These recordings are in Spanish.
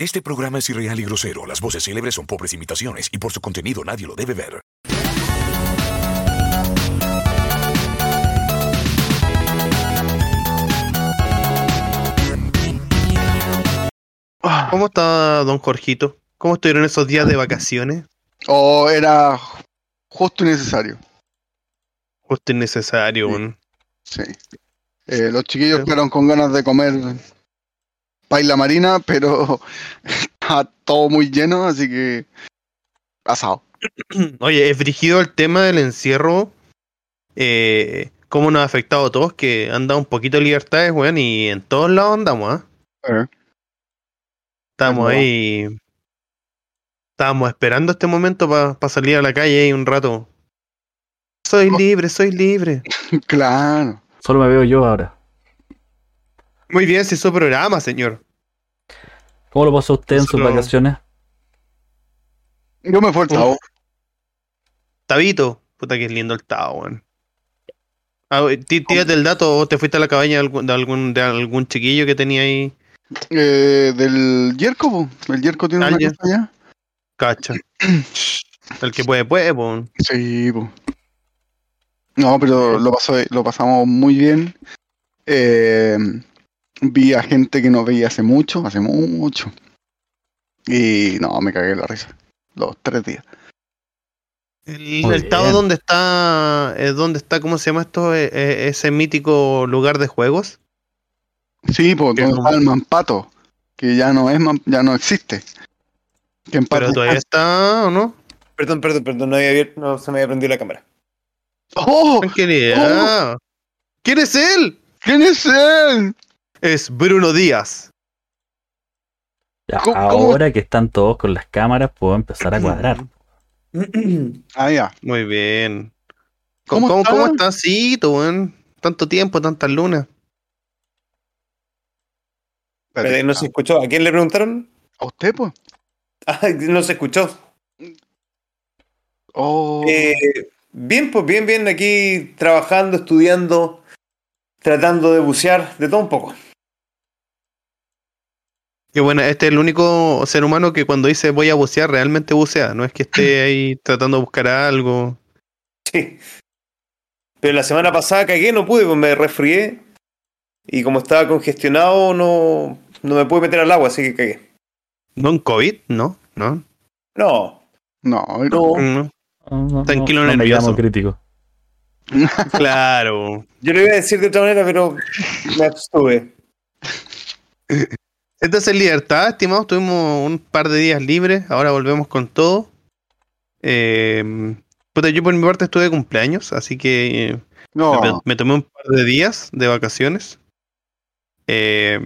Este programa es irreal y grosero. Las voces célebres son pobres imitaciones y por su contenido nadie lo debe ver. ¿Cómo está don Jorgito? ¿Cómo estuvieron esos días de vacaciones? O era justo y necesario. Justo innecesario, Sí. weón. Sí. Eh, los chiquillos Sí. quedaron con ganas de comer paila marina, pero está todo muy lleno, así que asado. Oye, es frigido el tema del encierro. Eh, cómo nos ha afectado a todos, que han dado un poquito de libertades, weón, y en todos lados andamos, ¿ah? Eh, Estamos ahí. Estábamos esperando este momento para salir a la calle ahí un rato. Soy Oh. libre, soy libre. claro. Solo me veo yo ahora. Muy bien, si su programa, señor. ¿Cómo lo pasó usted en sus vacaciones? Yo me fue el Tavo. Tabito. Puta que es lindo el Tao, weón. Ah, tí- tírate el dato o te fuiste a la cabaña de algún, de algún, de algún chiquillo que tenía ahí. Eh, del Yerko, po. el Yerko tiene Ah, una casa allá. Cacha. El que puede, puede, po. Sí, po. No, pero lo, pasó, lo pasamos muy bien. Eh, vi a gente que no veía hace mucho, hace mucho. Y no, me cagué la risa. Los tres días. El, Muy el Tao, bien. ¿dónde está? eh, ¿Dónde está? ¿Cómo se llama esto? Eh, eh, ese mítico lugar de juegos. Sí, Que donde como- está el Mampato, que ya no es ya no existe. Que Pero todavía está, ¿o no? Perdón, perdón, perdón, no, había abierto- no se me había prendido la cámara. ¡Oh! Tranquilidad. ¿Quién es él? ¿Quién es él? Es Bruno Díaz. Ya, ¿Cómo- cómo? ahora que están todos con las cámaras, puedo empezar a cuadrar. Ah, ya. Muy bien. ¿Cómo ¿Cómo, cómo, está? cómo estás, Cito, weón? Tanto tiempo, tantas lunas. No se escuchó. ¿A quién le preguntaron? ¿A usted, pues? Ah, no se escuchó. Oh. Eh, bien, pues bien, bien, aquí trabajando, estudiando, tratando de bucear, de todo un poco. Que bueno, este es el único ser humano que cuando dice voy a bucear, realmente bucea. No es que esté ahí tratando de buscar algo. Sí. Pero la semana pasada cagué, no pude, pues me resfrié. Y como estaba congestionado, no, no me pude meter al agua, así que cagué. ¿No en COVID? No, no. No, No, no. no. No, no, Tranquilo, no, nervioso. crítico. Claro. Yo lo iba a decir de otra manera, pero me abstuve. Entonces, en libertad, estimados, tuvimos un par de días libres. Ahora volvemos con todo. Eh, puta, yo por mi parte estuve de cumpleaños, así que eh, no. me, me tomé un par de días de vacaciones. Eh,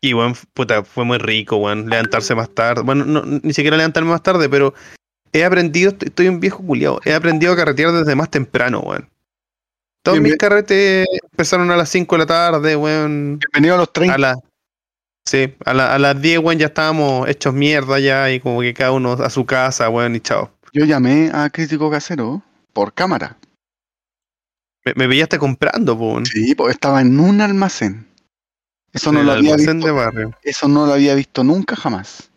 y bueno, puta, fue muy rico, weón. Levantarse más tarde. Bueno, no, ni siquiera levantarme más tarde, pero he aprendido, estoy, estoy un viejo culiado. He aprendido a carretear desde más temprano, weón. Todos mis carretes empezaron a las 5 de la tarde, weón. Bienvenido a los 30. A la, sí, a, la- a las 10, weón, ya estábamos hechos mierda ya y como que cada uno a su casa, weón, y chao. Yo llamé a Crítico Casero por cámara. Me, me pillaste comprando, weón. Sí, pues estaba en un almacén. Eso no, lo el había almacén visto, de barrio. eso no lo había visto nunca jamás.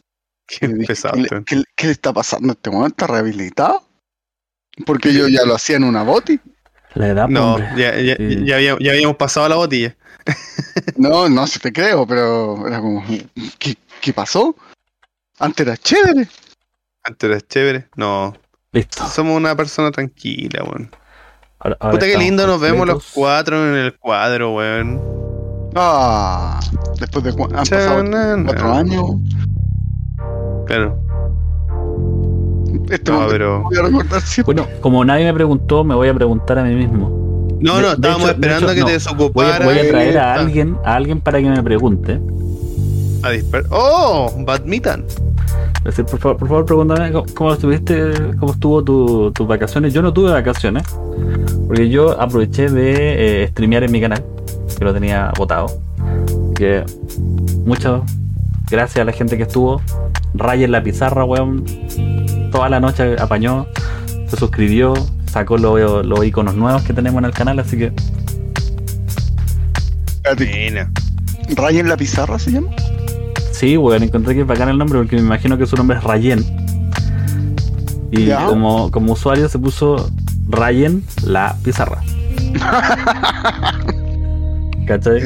Qué dije, pesado, ¿qué, le, weón. qué qué está pasando a este momento? ¿Está rehabilitado? Porque yo ya lo hacía en una boti. La edad, No, hombre. ya, ya, Sí. ya, había- ya habíamos pasado la botella. No, no se te creo, pero era como, ¿qué, qué pasó? Antes era chévere. Antes era chévere. No, Listo. somos una persona tranquila, weón. Ahora- ahora Puta que lindo, nos vemos los cuatro en el cuadro, weón. Ah, después de han pasado cuatro años. Claro, Este no, pero. voy a recordar siempre. Bueno, como nadie me preguntó, me voy a preguntar a mí mismo. No, no, de estábamos hecho- esperando hecho, a que no. te Voy desocupara. a, voy a traer a alguien, a alguien para que me pregunte. a ¡Oh! Badminton. Por favor, por favor pregúntame cómo, cómo estuviste, cómo estuvo tu- tus vacaciones. Yo no tuve vacaciones, porque yo aproveché de eh, streamear en mi canal, que lo tenía votado. Que muchas gracias a la gente que estuvo. Ray en la pizarra, weón. Toda la noche apañó, se suscribió, sacó los, los iconos nuevos que tenemos en el canal, así que Buena. ¿Ray en la pizarra se llama? Sí, weón, encontré que es bacán el nombre porque me imagino que su nombre es Rayen. Y Ya. como, como usuario se puso Rayen la pizarra. ¿Cachai?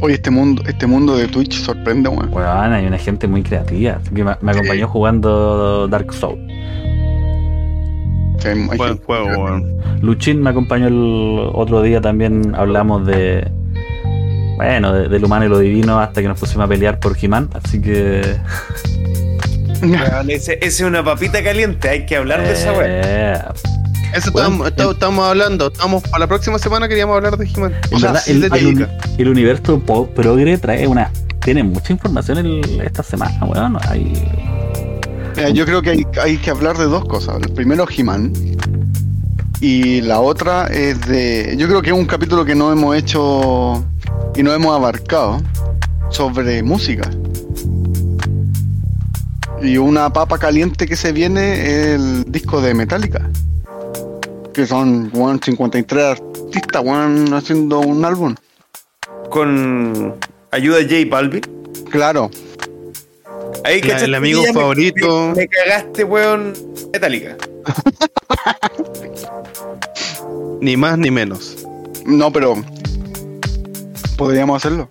Oye, este mundo, este mundo de Twitch sorprende, weón. Weón, hay una gente muy creativa. Me, me acompañó jugando Dark Souls. Sí, Buen gente- juego, weón. Luchín me acompañó el otro día también. Hablamos de. Bueno, de, del humano y lo divino hasta que nos pusimos a pelear por He-Man. Así que. Ese, ese es una papita caliente, hay que hablar de esa weá. eh, Eso Bueno, estamos, hablando. Estamos para la próxima semana queríamos hablar de He-Man. El, el el universo progre trae una. Tiene mucha información el- esta semana, weón. Hay, Mira, yo creo que hay, hay que hablar de dos cosas. El primero, He-Man. Y la otra es de. Yo creo que es un capítulo que no hemos hecho y no hemos abarcado sobre música. Y una papa caliente que se viene es el disco de Metallica. Que son weón, 53 artistas weón, haciendo un álbum. Con ayuda de J Balvin. Claro, Ahí, La- ¿cachaste el amigo me- favorito. Me, me cagaste, weón. Metallica. Ni más ni menos. no, pero. Podríamos hacerlo.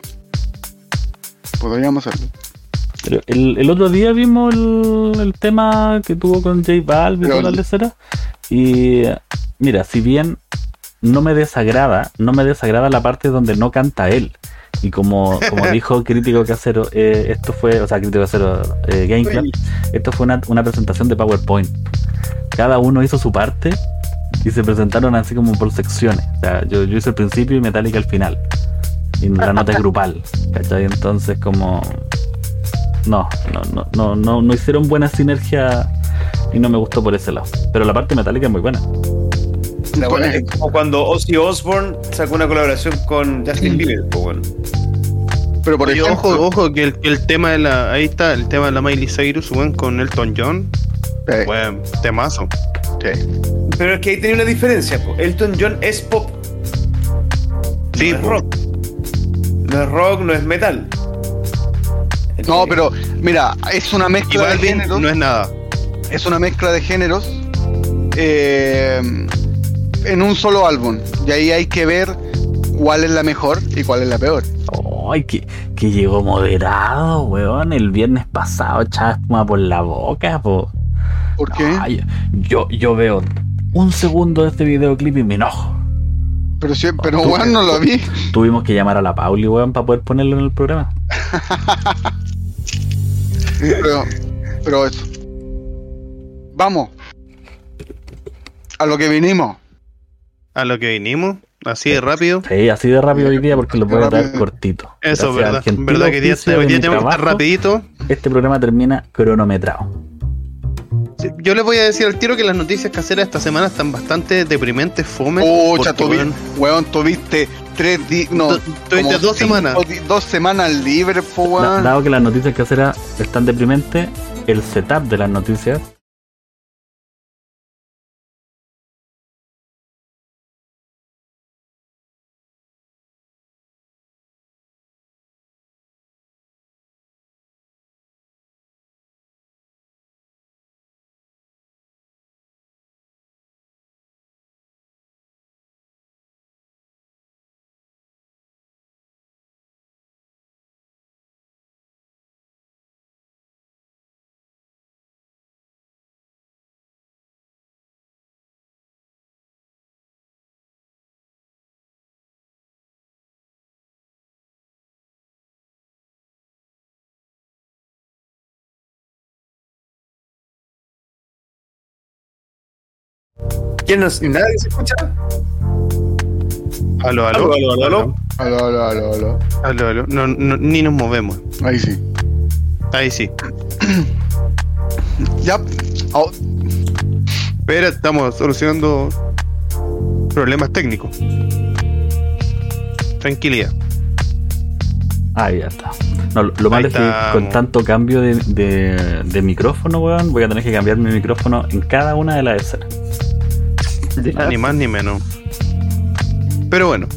Podríamos hacerlo. Pero el, el otro día vimos el, el tema que tuvo con J Balvin y las leceras. Y mira, si bien no me desagrada, no me desagrada la parte donde no canta él. Y como, como dijo Crítico Casero, eh, esto fue, o sea, Crítico Casero eh, Game Club, esto fue una, una presentación de PowerPoint. Cada uno hizo su parte y se presentaron así como por secciones. O sea, yo, yo hice el principio y Metallica al final. Y la nota es grupal. ¿Cachai? Entonces como no, no, no, no, no, no hicieron buena sinergia y no me gustó por ese lado. Pero la parte metálica es muy buena. La weá es como cuando Ozzy Osbourne sacó una colaboración con Justin Bieber. Pero por Oye, ejemplo, ojo, ojo, que el, que el tema de la. Ahí está, el tema de la Miley Cyrus, weón, con Elton John. eh, Weón, temazo. sí. Pero es que ahí tenía una diferencia, po. Elton John es pop. Sí, no es rock. No es rock, no es metal. No, pero mira, es una mezcla de géneros. no es nada. Es una mezcla de géneros eh, en un solo álbum. Y ahí hay que ver cuál es la mejor y cuál es la peor. Ay, que, que llegó moderado, weón. El viernes pasado echaba espuma por la boca, po. ¿Por qué? Yo, yo veo un segundo de este videoclip y me enojo. Pero sí, pero weón, no lo vi. Tuvimos que llamar a la Pauli, weón, para poder ponerlo en el programa. Pero, pero eso. Vamos. A lo que vinimos. A lo que vinimos, así de rápido. Sí, así de rápido hoy día porque lo voy a traer Rápido. cortito. Eso, Gracias al verdad. Verdad que día, hoy de día tenemos que estar trabajo, rapidito. Este programa termina cronometrado. Sí, Yo les voy a decir al tiro que las noticias caseras esta semana están bastante deprimentes, fome. Tú vi- weón, weón, tuviste tres días. No, Tu- tuviste dos cinco semanas. Dos semanas libres, weón. dado que las noticias caseras están deprimentes, el setup de las noticias ¿Quién nos.? ¿Nadie se escucha? Aló, aló. Aló, aló, aló, aló. Aló, aló, aló, aló. Aló, aló. No, no, ni nos movemos. Ahí sí. Ahí sí. Ya. oh, Pero estamos solucionando problemas técnicos. Tranquilidad. Ah, ya está. No, lo, lo malo es que con tanto cambio de, de- de micrófono, weón, voy a tener que cambiar mi micrófono en cada una de las escenas. Ni más ni menos. Pero bueno.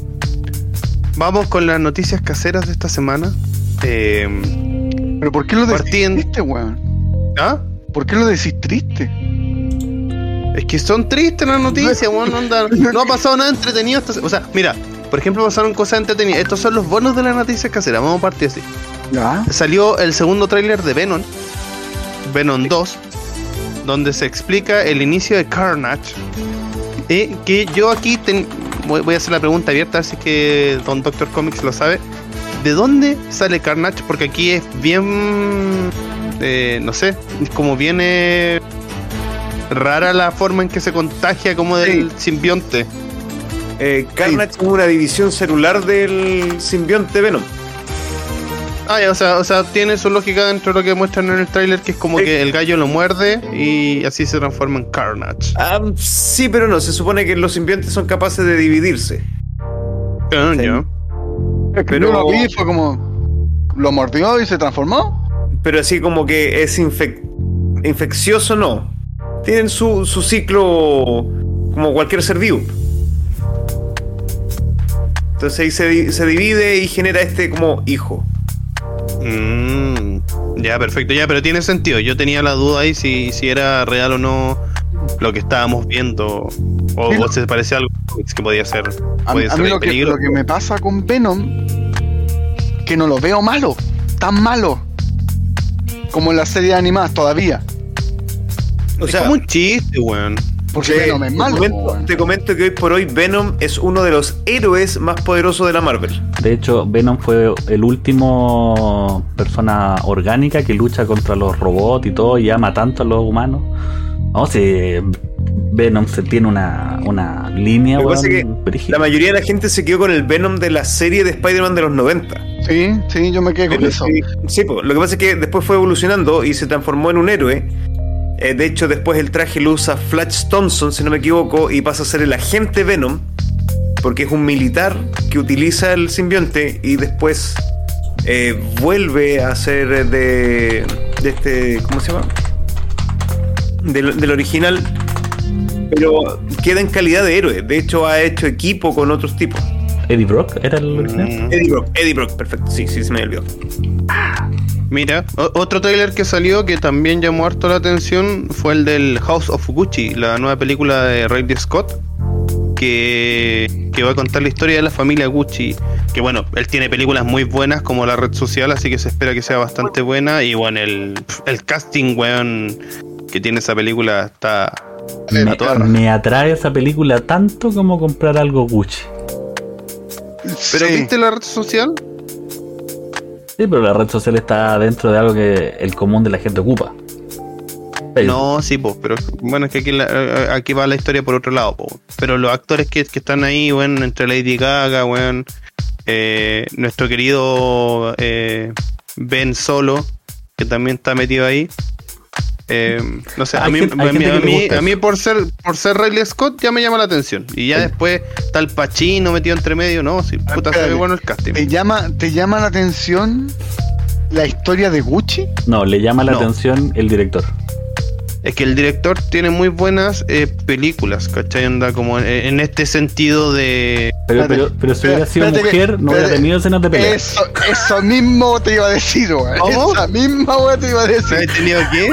Vamos con las noticias caseras de esta semana. Eh, ¿Pero por qué lo triste, weón? ¿Ah? ¿Por qué lo decís triste? Es que son tristes las noticias, weón. No, anda- no ha pasado nada entretenido. hasta- o sea, mira, por ejemplo, pasaron cosas entretenidas. Estos son los bonos de las noticias caseras. Vamos a partir así. Ya. Salió el segundo tráiler de Venom, Venom 2, donde se explica el inicio de Carnage. Y que yo aquí ten- voy, voy a hacer la pregunta abierta, así que Don Doctor Comics lo sabe. ¿De dónde sale Carnage? Porque aquí es bien, eh, no sé, como viene rara la forma en que se contagia como del simbionte. Eh, Carnage es una división celular del simbionte Venom. Ah, ya, o sea, o sea, tiene su lógica dentro de lo que muestran en el tráiler, que es como Sí. que el gallo lo muerde y así se transforma en Carnage. Ah, sí, pero no. Se supone que los simbiontes son capaces de dividirse. Ah, Sí. Es que Pero- lo vi, fue como. Lo mordió y se transformó. Pero así como que es infec- infeccioso, no. Tienen su, su ciclo como cualquier ser vivo. Entonces ahí se divide y genera este como hijo. Mm, ya, perfecto, ya, pero tiene sentido. Yo tenía la duda ahí si, si era real o no lo que estábamos viendo. O, Sí, o se parecía a algo que podía ser, A, podía a ser mí lo que, peligro. lo que me pasa con Venom, que no lo veo malo, tan malo, como en las series animadas todavía. O es sea, como un chiste, weón. Porque te, Venom es te malo. comento, te comento que hoy por hoy Venom es uno de los héroes más poderosos de la Marvel. De hecho, Venom fue el último persona orgánica que lucha contra los robots y todo y ama tanto a los humanos. No, si Venom se tiene una, una línea, Lo que pasa es que. La mayoría de la gente se quedó con el Venom de la serie de Spider-Man de los 90. Sí, sí, yo me quedé con Pero eso. sí, sí, lo que pasa es que después fue evolucionando y se transformó en un héroe. Eh, de hecho, después el traje lo usa Flash Thompson, si no me equivoco, y pasa a ser el agente Venom, porque es un militar que utiliza el simbionte y después eh, vuelve a ser de, de este. ¿Cómo se llama? Del, del original, pero queda en calidad de héroe. De hecho, ha hecho equipo con otros tipos. Eddie Brock era el original. Mm. Eddie Brock, Eddie Brock, perfecto. Sí, sí, se me olvidó. Mira, otro trailer que salió que también llamó harto la atención fue el del House of Gucci, la nueva película de Ridley Scott, que, que va a contar la historia de la familia Gucci. Que bueno, él tiene películas muy buenas como La Red Social, así que se espera que sea bastante buena. Y bueno, el, el casting, weón, que tiene esa película está... Me, a me atrae esa película tanto como comprar algo Gucci. ¿Pero Sí. viste La Red Social? Sí, pero la red social está dentro de algo que el común de la gente ocupa. No, sí, pues, pero bueno, es que aquí, la- eh, aquí va la historia por otro lado, po. Pero los actores que, que están ahí, weón, entre Lady Gaga, weón, eh, nuestro querido eh, Ben Solo, que también está metido ahí. Eh, no sé, a mí, gente- a mí, a mí- a por ser por ser Riley Scott ya me llama la atención. Y ya Sí. después está el Pachino metido entre medio, no, sí, puta, se ve bueno el casting. ¿Te llama, ¿Te llama la atención la historia de Gucci? No, le llama la No. atención el director. Es que el director tiene muy buenas eh, películas, ¿cachai? Anda como en, en este sentido de... Pero, pero, pero si hubiera sido espérate mujer, no hubiera tenido escenas de pelea. Eso, eso mismo te iba a decir. ¿Cómo? Esa misma weón te iba a ¿No decir. he tenido qué?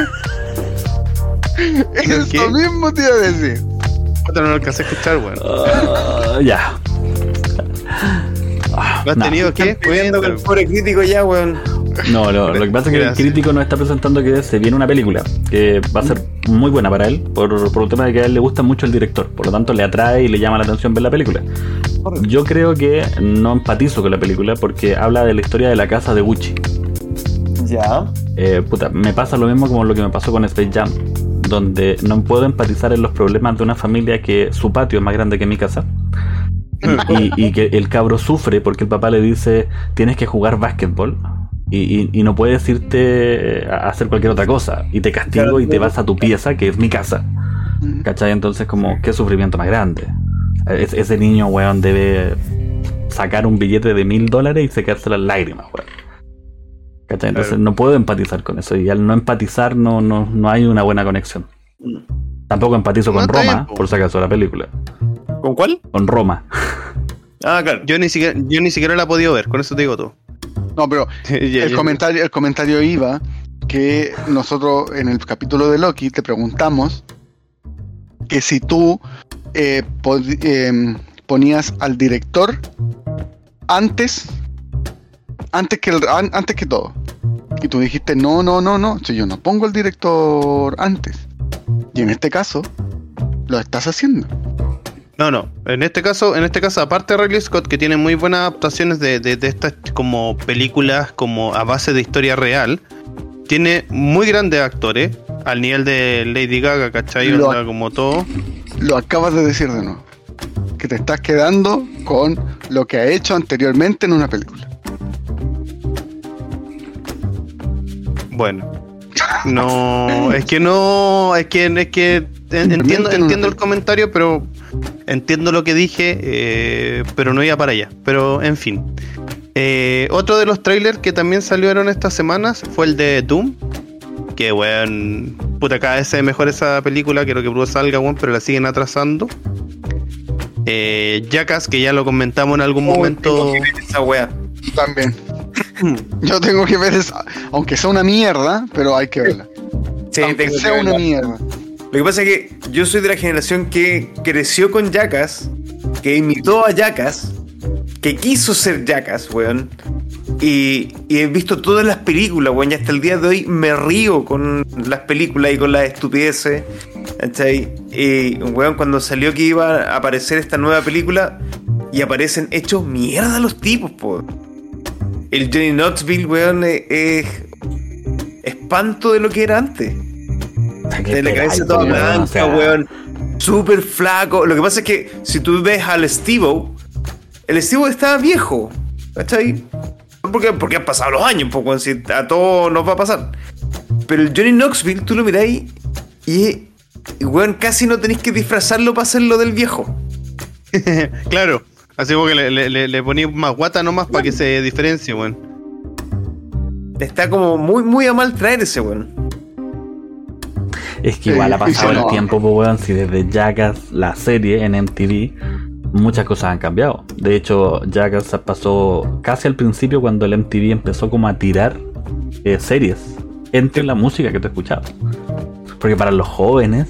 Eso qué? mismo te iba a decir. No lo alcancé a escuchar, weón. Ah, ya. ¿No has nah. tenido qué? Pidiendo con el pobre crítico ya, weón. No, lo, lo que pasa es que Gracias. el crítico nos está presentando que se viene una película que va a ser muy buena para él, por, por el tema de que a él le gusta mucho el director, por lo tanto le atrae y le llama la atención ver la película. Yo creo que no empatizo con la película porque habla de la historia de la casa de Gucci. Ya. Eh, puta, me pasa lo mismo como lo que me pasó con Space Jam, donde no puedo empatizar en los problemas de una familia que su patio es más grande que mi casa. y, y que el cabro sufre porque el papá le dice tienes que jugar básquetbol y, y- y no puedes irte a hacer cualquier otra cosa y te castigo Claro. y te vas a tu pieza que es mi casa ¿cachai? entonces como qué sufrimiento más grande Es- ese niño weón debe sacar un billete de mil dólares y secarse las lágrimas weón. Entonces Claro. no puedo empatizar con eso y al no empatizar no, no, no hay una buena conexión tampoco empatizo No, con Roma por si acaso la película ¿Con cuál? con Roma Ah, claro. Yo ni siquiera, yo ni siquiera la he podido ver, con eso te digo todo. No, pero el comentario, el comentario iba que nosotros en el capítulo de Loki te preguntamos que si tú eh, pod- eh, ponías al director antes antes que el- an- antes que todo y tú dijiste no no no no si yo no pongo al director antes y en este caso lo estás haciendo No, no. En este caso, en este caso, aparte de Ridley Scott, que tiene muy buenas adaptaciones de, de- de estas como películas como a base de historia real, tiene muy grandes actores, al nivel de Lady Gaga, ¿cachai? Lo- Onda como todo. lo acabas de decir de nuevo que te estás quedando con lo que ha hecho anteriormente en una película Bueno. No, es que no, es que, es que en- entiendo, entiendo el comentario, pero entiendo lo que dije, eh, pero no iba para allá. Pero en fin. Eh, otro de los trailers que también salieron estas semanas fue el de Doom. Que weón, puta, cada vez se ve mejor esa película, quiero que Bruce salga, weón, pero la siguen atrasando. Eh, Jackass, que ya lo comentamos en algún momento. Esa wea. También. Yo tengo que ver esa, aunque sea una mierda, pero hay que verla. Sí, aunque tengo que sea una mierda. Lo que pasa es que yo soy de la generación que creció con Jackass, que imitó a Jackass, que quiso ser Jackass, weón. Y, y he visto todas las películas, weón. Y hasta el día de hoy me río con las películas y con las estupideces. ¿Cachai? Y, weón, cuando salió que iba a aparecer esta nueva película y aparecen hechos mierda los tipos, po. El Johnny Knoxville, weón, es, es espanto de lo que era antes. De la cabeza toda blanca, weón. Súper flaco. Lo que pasa es que si tú ves al Steve el Steve estaba viejo. ¿Cachai? Porque, porque han pasado los años, poco si a todos nos va a pasar. Pero el Johnny Knoxville, tú lo miráis y, y, weón, casi no tenéis que disfrazarlo para hacerlo del viejo. claro, así como que le, le, le, le poní más guata nomás para que se diferencie, weón. Está como muy, muy a mal traer ese weón. Es que igual ha pasado el tiempo, pues, weón, si desde Jackass, la serie en MTV, muchas cosas han cambiado. De hecho, Jackass pasó casi al principio cuando el MTV empezó como a tirar eh, series entre la música que tú escuchabas. Porque para los jóvenes,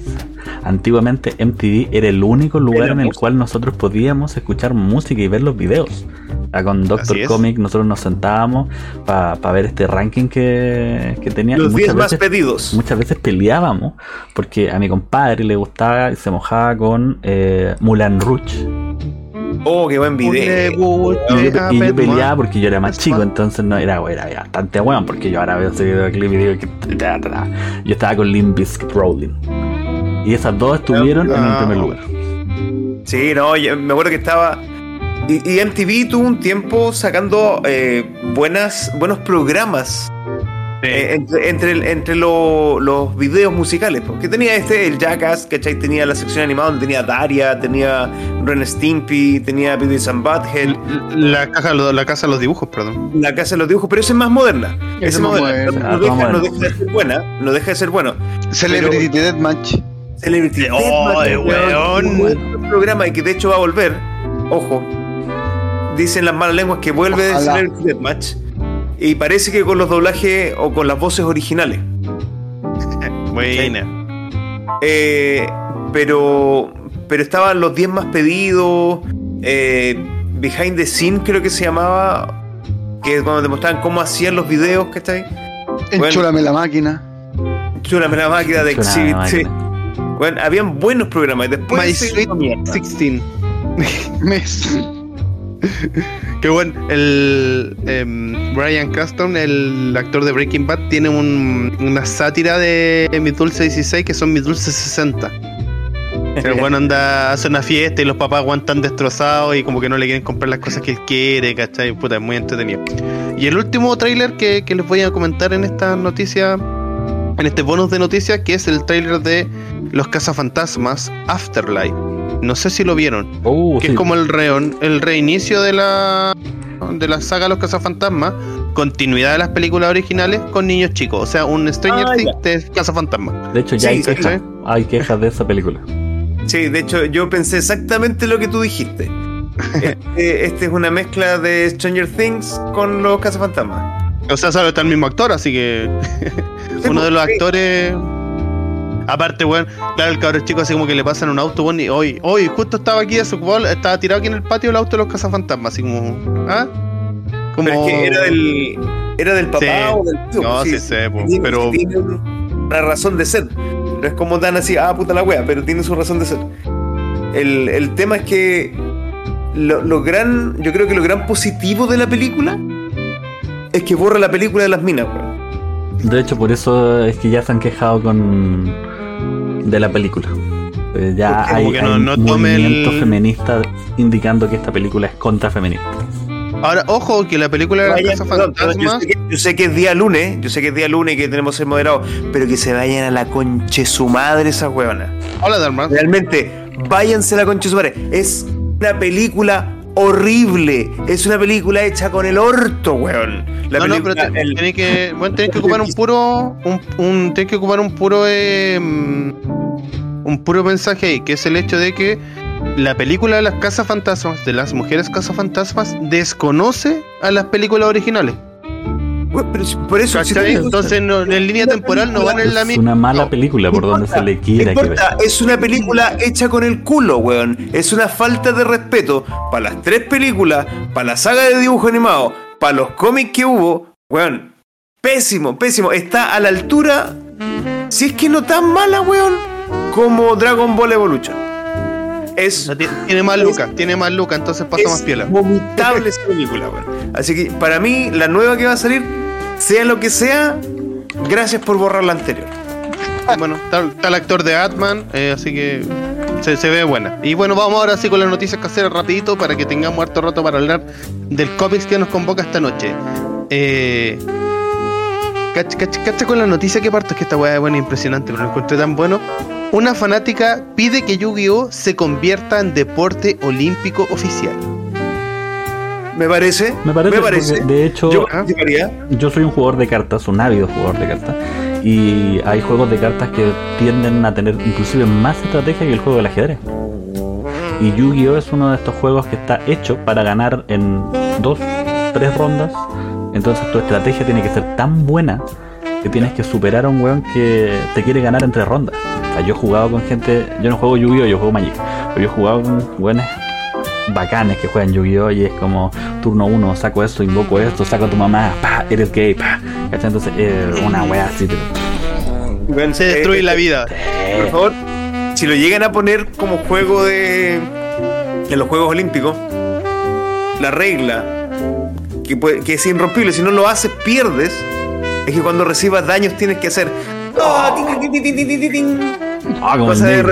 antiguamente MTV era el único lugar Era en el música. cual nosotros podíamos escuchar música y ver los videos. Ah, Con Doctor. Comic nosotros nos sentábamos para ver este ranking que, que tenía. Los 10 muchas más pedidos. muchas veces peleábamos porque a mi compadre le gustaba y se mojaba con eh, Mulan Rouge. Oh, qué buen video. Y yo, y yo peleaba porque yo era más chico, entonces no era, era bastante bueno porque yo ahora veo ese videoclip y digo que yo estaba con Limp Bizkit Rolling. Y esas dos estuvieron en el Ah. primer lugar. Sí, no, yo me acuerdo que estaba. Y, y MTV tuvo un tiempo sacando eh, buenas, buenos programas eh, entre, entre, entre lo- los videos musicales. Porque tenía este, el Jackass, ¿cachai? Tenía la sección animada donde tenía Daria, tenía Ren Stimpy, tenía Beavis and Butthead, La, caja, la casa de los dibujos, perdón. La Casa de los Dibujos, pero esa es más moderna. Esa es más moderna. moderna. No, Ah, deja, no de ser buena, no deja de ser bueno. Celebrity Deathmatch. Celebrity Oh, Deathmatch, weón. un buen programa y que de hecho va a volver. Ojo. Dicen las malas lenguas que vuelve de. Celebrity Deathmatch. Y parece que con los doblajes o con las voces originales. Buena. Eh, pero. Pero estaban los 10 más pedidos. eh, Behind the Scene creo que se llamaba. Que es cuando te mostraban cómo hacían los videos, ¿cachai? Bueno. Enchúlame la máquina. Chulame la máquina de Exhibit. Bueno, habían buenos programas. Después My Sweet hizo mierda. 16. Mes. Qué bueno. El em, Brian Caston, el actor de Breaking Bad, tiene un- una sátira de Mi Dulce 16 que son Mi Dulce 60. El bueno anda, hace una fiesta y los papás aguantan destrozados y como que no le quieren comprar las cosas que él quiere, ¿cachai? Puta, es muy entretenido. Y el último tráiler que, que les voy a comentar en esta noticia, en este bonus de noticias, que es el tráiler de Los Cazafantasmas Afterlife. No sé si lo vieron. Uh, que sí. es como el reon, el reinicio de la de la saga Los Cazafantasmas, continuidad de las películas originales con niños chicos, o sea, un Stranger Ah, Things de Cazafantasmas. De hecho, ya Sí, hay sí, quejas. sí. Hay quejas de esa película. Sí, de hecho, yo pensé exactamente lo que tú dijiste. Este, este es una mezcla de Stranger Things con los cazafantasmas. O sea, solo está el mismo actor, así que uno de los sí. actores. Aparte, weón, claro, el cabrón chico así como que le pasan un auto, weón, y hoy, hoy, justo estaba aquí de su fútbol, estaba tirado aquí en el patio el auto de los cazafantasmas, así como. ¿Ah? Como. Pero es que era del, era del papá Sí. o del tío. No, pues, sí sé, tiene- pero- Tiene un- una razón de ser. No es como tan así, ah, puta la wea, pero tiene su razón de ser. El, el tema es que lo, lo gran, yo creo que lo gran positivo de la película es que borra la película de las minas, weón. De hecho, por eso es que ya se han quejado con de la película. Eh, ya Porque hay, como que no- hay no tome el- movimientos feministas indicando que esta película es contra feminista. Ahora, ojo, que la película de perdón, perdón, yo, cazafantasmas. sé que, yo sé que es día lunes, yo sé que es día lunes y que tenemos que ser moderados, pero que se vayan a la conche su madre esas huevonas. Hola, Dharma. Realmente, váyanse a la concha de su madre. Es una película horrible. Es una película hecha con el orto, weón. La no, no, pero película- te- el- tenés que, bueno, tenés que ocupar un puro, un, un- tenés que ocupar un puro, eh, un puro mensaje ahí, que es el hecho de que la película de las casas fantasmas, de las mujeres casas fantasmas, desconoce a las películas originales. Weón, pero si- por eso Entonces no- en línea temporal no van en la Es misma. una mala película por donde se le quiera que ver. importa, es una película hecha con el culo, weón. Es una falta de respeto para las tres películas, para la saga de dibujo animado, para los cómics que hubo, weón. Pésimo, pésimo. Está a la altura, si es que no tan mala, weón, como Dragon Ball Evolution. Es tiene más lucas, tiene más lucas, entonces pasa más piola. vomitable esa película. Así que para mí, la nueva que va a salir, sea lo que sea, gracias por borrar la anterior. Bueno, está, está el actor de Atman, eh, así que se, se ve buena. Y bueno, vamos ahora sí con las noticias caseras rapidito para que tengamos harto rato para hablar del cómics que nos convoca esta noche. Eh, cacha, cacha, cacha con la noticia que parto, es que esta weá es buena impresionante, pero lo encontré tan bueno. Una fanática pide que Yu-Gi-Oh se convierta en deporte olímpico oficial. Me parece. Me parece, de hecho, Yo yo soy un jugador de cartas, un ávido jugador de cartas, y hay juegos de cartas que tienden a tener inclusive más estrategia que el juego del ajedrez. Y Yu-Gi-Oh es uno de estos juegos que está hecho para ganar en dos, tres rondas. Entonces tu estrategia tiene que ser tan buena que tienes que superar a un weón que te quiere ganar en tres rondas. O sea, yo he jugado con gente, yo no juego Yu-Gi-Oh, yo juego Magic, pero yo he jugado con weones bacanes que juegan Yu-Gi-Oh y es como turno uno, saco esto, invoco esto, saco a tu mamá, pa, eres gay, pa. ¿Cachai? Entonces, una wea así. te- Se destruye la vida. Por favor, si lo llegan a poner como juego de. en los Juegos Olímpicos, la regla que, puede- que es irrompible, si no lo haces, pierdes. Es que cuando recibas daños tienes que hacer. ¡Ah! tin, tin, tin, tin, tin, tin, tin! Ah, Cosa de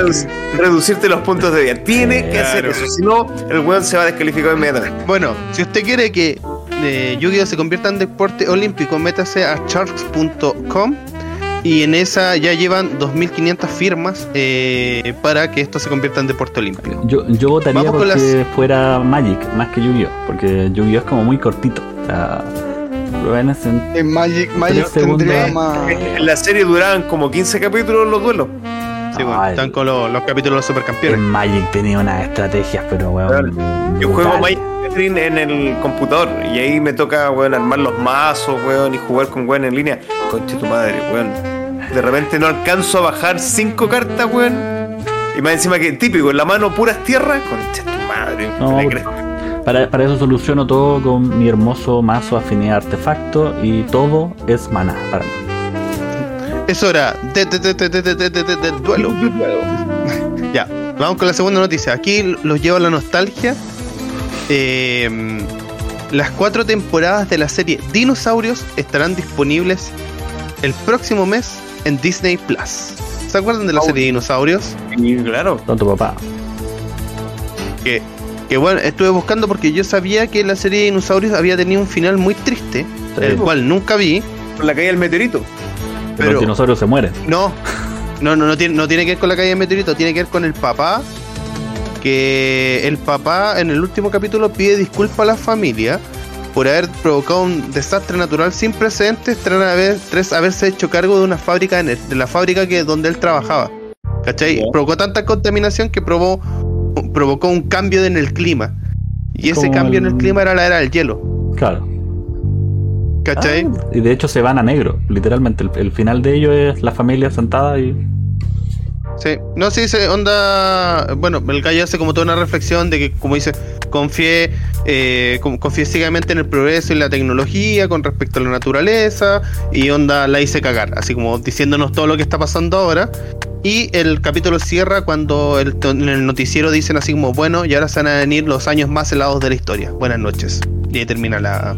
reducirte los puntos de vida. Tiene que hacer eso, si no, el weón se va a descalificar inmediatamente. Bueno, si usted quiere que eh, Yu-Gi-Oh se convierta en deporte olímpico, métase a sharks.com y en esa ya llevan 2.500 firmas eh, para que esto se convierta en deporte olímpico. Yo, yo votaría Vamos porque fuera Magic más que Yu-Gi-Oh! Porque Yu-Gi-Oh! es como muy cortito. O sea, en- En Magic, tendría más. En la serie duraban como 15 capítulos los duelos. Sí, bueno, Ay. están con los, los capítulos de los en supercampeones. Magic tenía unas estrategias, pero weón. Yo juego. Magic en el computador y ahí me toca, weón, armar los mazos, weón, y jugar con weón en línea. Conche tu madre, weón. De repente no alcanzo a bajar cinco cartas, weón. Y más encima que típico, en la mano puras tierras. Conche tu madre. No. Para, para eso soluciono todo con mi hermoso mazo afinidad artefacto y todo es mana para mí. Es hora de, de, de, de, de, de, de, de- de- de duelo. Ya, vamos con la segunda noticia. Aquí los lleva la nostalgia. Eh, las cuatro temporadas de la serie Dinosaurios estarán disponibles el próximo mes en Disney Plus. ¿Se acuerdan de la serie Dinosaurios? Y claro. Tonto papá. Que, que bueno, estuve buscando porque yo sabía que la serie Dinosaurios había tenido un final muy triste, Sí. el cual nunca vi. Con la caída del meteorito. Pero- Los dinosaurios se mueren. No, no, no, no tiene, no tiene que ver con la caída de meteorito, tiene que ver con el papá. Que el papá en el último capítulo pide disculpas a la familia por haber provocado un desastre natural sin precedentes tras, haber, tras haberse hecho cargo de una fábrica de, la fábrica que donde él trabajaba. ¿Cachai? Provocó tanta contaminación que probó, provocó un cambio en el clima. Y ese Como cambio en el el- clima era la era del hielo. Claro. ¿Cachai? Ah, y de hecho se van a negro, literalmente. El, el final de ello es la familia sentada y. Sí, no, sí, se onda. Bueno, el gallo hace como toda una reflexión de que, como dice, confié, eh, con- confié ciegamente en el progreso y la tecnología con respecto a la naturaleza, y onda la hice cagar, así como diciéndonos todo lo que está pasando ahora. Y el capítulo cierra cuando en el noticiero dicen así como, bueno, y ahora se van a venir los años más helados de la historia. Buenas noches. Y ahí termina la.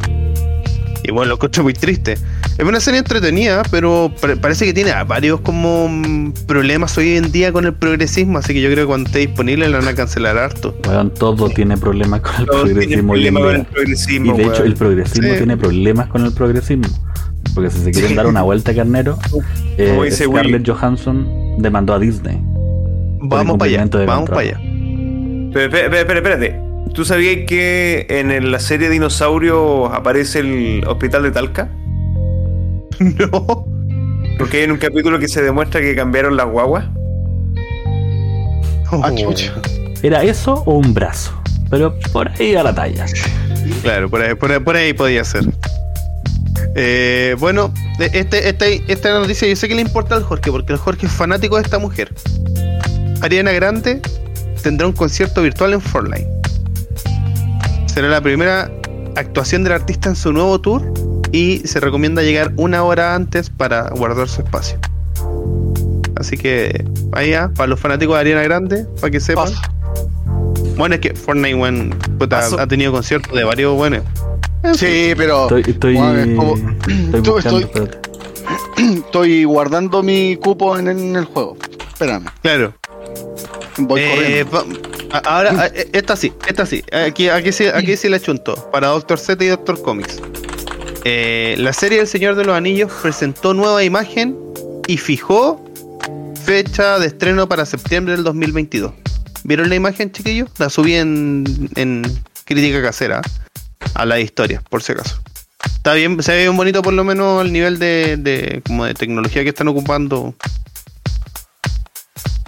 Y bueno, lo encontré muy triste. Es una serie entretenida, pero pare- parece que tiene varios como problemas hoy en día con el progresismo, así que yo creo que cuando esté disponible la van a cancelar harto. Todo tiene problemas con el progresismo con el. Y de hecho, el progresismo Sí. tiene problemas con el progresismo. Porque si se quieren Sí. dar una vuelta carnero, eh, Scarlett Johansson demandó a Disney. Vamos para allá, vamos para allá. Pero, espérate. ¿Tú sabías que en la serie Dinosaurio aparece el hospital de Talca? No. Porque hay en un capítulo que se demuestra que cambiaron las guaguas. Ah, Oh. chucha. ¿Era eso o un brazo? Pero por ahí a la talla. Claro, por ahí, por ahí, por ahí podía ser. Eh, bueno, de- este, este- esta noticia yo sé que le importa al Jorge, porque el Jorge es fanático de esta mujer. Ariana Grande tendrá un concierto virtual en Fortnite. Será la primera actuación del artista en su nuevo tour y se recomienda llegar una hora antes para guardar su espacio. Así que, allá, para los fanáticos de Ariana Grande, para que sepan. Paso. Bueno, es que Fortnite, puta, Paso. ha tenido conciertos de varios buenos. Sí, pero Estoy, estoy, Bueno, es como- estoy Tú- buscando, estoy- espérate. estoy guardando mi cupo en, en el juego. Espérame, Claro. voy Eh, corriendo. Va- a- ahora, eh, esta sí, esta sí. Aquí, aquí sí, aquí sí la chunto. Para Doctor Z y Doctor Comics. Eh, la serie El Señor de los Anillos presentó nueva imagen y fijó fecha de estreno para septiembre del 2022. ¿Vieron la imagen, chiquillos? La subí en, en crítica casera a la historia, por si acaso. Está bien, se ve bien bonito por lo menos el nivel de, de- como de tecnología que están ocupando.